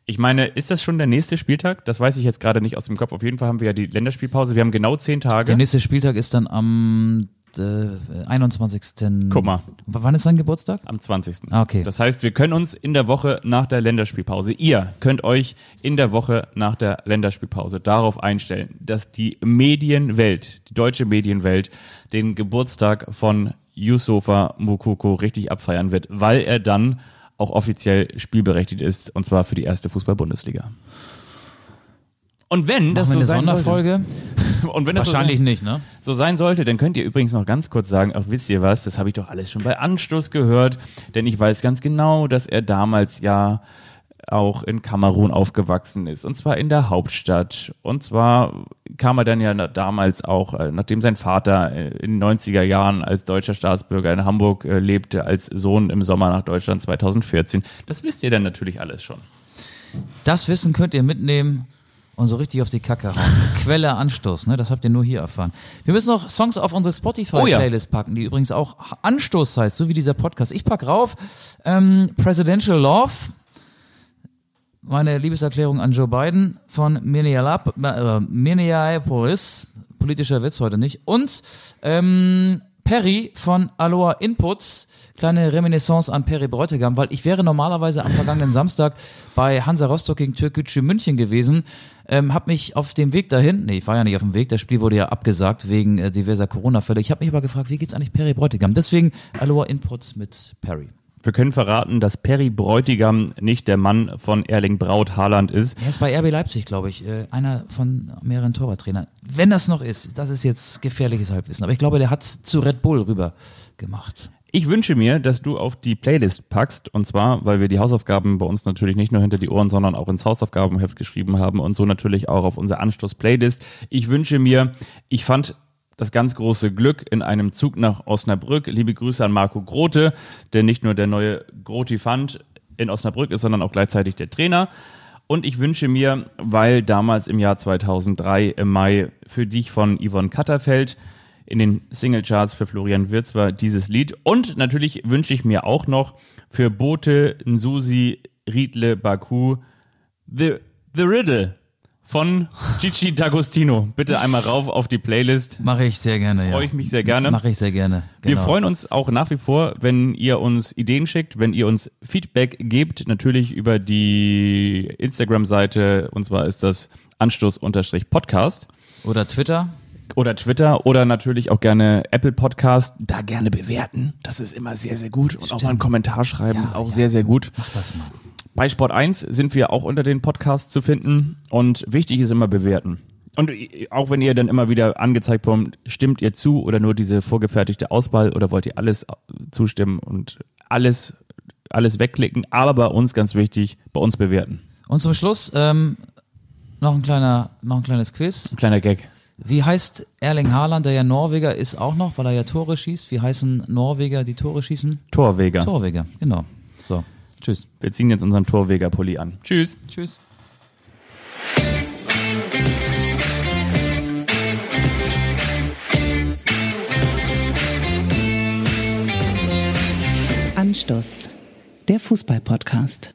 ich meine, ist das schon der nächste Spieltag? Das weiß ich jetzt gerade nicht aus dem Kopf. Auf jeden Fall haben wir ja die Länderspielpause. Wir haben genau zehn Tage. Der nächste Spieltag ist dann am äh, 21. Guck mal. Wann ist sein Geburtstag? Am 20. Ah, okay. Das heißt, wir können uns in der Woche nach der Länderspielpause, ihr könnt euch in der Woche nach der Länderspielpause darauf einstellen, dass die Medienwelt, die deutsche Medienwelt, den Geburtstag von Yusufa Mukoko richtig abfeiern wird, weil er dann auch offiziell spielberechtigt ist, und zwar für die erste Fußball-Bundesliga. Und wenn das Machen wir so eine sein Sonderfolge? sollte, und wenn das so Wahrscheinlich sein- nicht, ne? so sein sollte, dann könnt ihr übrigens noch ganz kurz sagen, ach wisst ihr was, das habe ich doch alles schon bei Anstoß gehört, denn ich weiß ganz genau, dass er damals ja auch in Kamerun aufgewachsen ist, und zwar in der Hauptstadt. Und zwar kam er dann ja damals auch, äh, nachdem sein Vater äh, in den 90er Jahren als deutscher Staatsbürger in Hamburg äh, lebte, als Sohn im Sommer nach Deutschland 2014. Das wisst ihr dann natürlich alles schon. Das Wissen könnt ihr mitnehmen und so richtig auf die Kacke hauen. Quelle Anstoß, ne? Das habt ihr nur hier erfahren. Wir müssen noch Songs auf unsere Oh ja. Spotify-Playlist packen, die übrigens auch Anstoß heißt, so wie dieser Podcast. Ich pack rauf ähm, Presidential Love, meine Liebeserklärung an Joe Biden von äh, Minneapolis, politischer Witz heute nicht, und ähm, Perry von Aloha Inputs, kleine Reminiscence an Perry Bräutigam, weil ich wäre normalerweise am vergangenen Samstag bei Hansa Rostock gegen Türkgücü München gewesen, ähm, habe mich auf dem Weg dahin, nee, ich war ja nicht auf dem Weg, das Spiel wurde ja abgesagt wegen äh, diverser Corona-Fälle, ich habe mich aber gefragt, wie geht's eigentlich Perry Bräutigam? Deswegen Aloha Inputs mit Perry. Wir können verraten, dass Perry Bräutigam nicht der Mann von Erling Braut Haaland ist. Er ist bei RB Leipzig, glaube ich, äh, einer von mehreren Torwarttrainern. Wenn das noch ist, das ist jetzt gefährliches Halbwissen. Aber ich glaube, der hat zu Red Bull rüber gemacht. Ich wünsche mir, dass du auf die Playlist packst, und zwar, weil wir die Hausaufgaben bei uns natürlich nicht nur hinter die Ohren, sondern auch ins Hausaufgabenheft geschrieben haben und so natürlich auch auf unsere Anstoß-Playlist. Ich wünsche mir, ich fand das ganz große Glück in einem Zug nach Osnabrück. Liebe Grüße an Marco Grote, der nicht nur der neue Groti-Fand in Osnabrück ist, sondern auch gleichzeitig der Trainer. Und ich wünsche mir, weil damals im Jahr 2003 im Mai für dich von Yvonne Katterfeld in den Singlecharts für Florian Wirz war dieses Lied. Und natürlich wünsche ich mir auch noch für Bote, Nsusi, Riedle, Baku The, The Riddle von Gigi D'Agostino. Bitte einmal rauf auf die Playlist. Mache ich sehr gerne, ja. Freue ich mich sehr gerne. Mache ich sehr gerne. Wir genau. freuen uns auch nach wie vor, wenn ihr uns Ideen schickt, wenn ihr uns Feedback gebt, natürlich über die Instagram-Seite, und zwar ist das Anstoß-Podcast Oder Twitter. oder Twitter oder natürlich auch gerne Apple Podcast. Da gerne bewerten. Das ist immer sehr, sehr gut. Und auch mal einen Kommentar schreiben ist auch sehr, sehr gut. Mach das mal. Bei Sport 1 sind wir auch unter den Podcasts zu finden und wichtig ist immer bewerten. Und auch wenn ihr dann immer wieder angezeigt bekommt, stimmt ihr zu oder nur diese vorgefertigte Auswahl oder wollt ihr alles zustimmen und alles, alles wegklicken, aber bei uns ganz wichtig, bei uns bewerten. Und zum Schluss ähm, noch ein kleiner, noch ein kleines Quiz. Ein kleiner Gag. Wie heißt Erling Haaland, der ja Norweger ist auch noch, weil er ja Tore schießt? Wie heißen Norweger, die Tore schießen? Torweger. Torweger, genau. So, tschüss. Wir ziehen jetzt unseren Torweger-Pulli an. Tschüss. Tschüss. Anstoß, der Fußball-Podcast.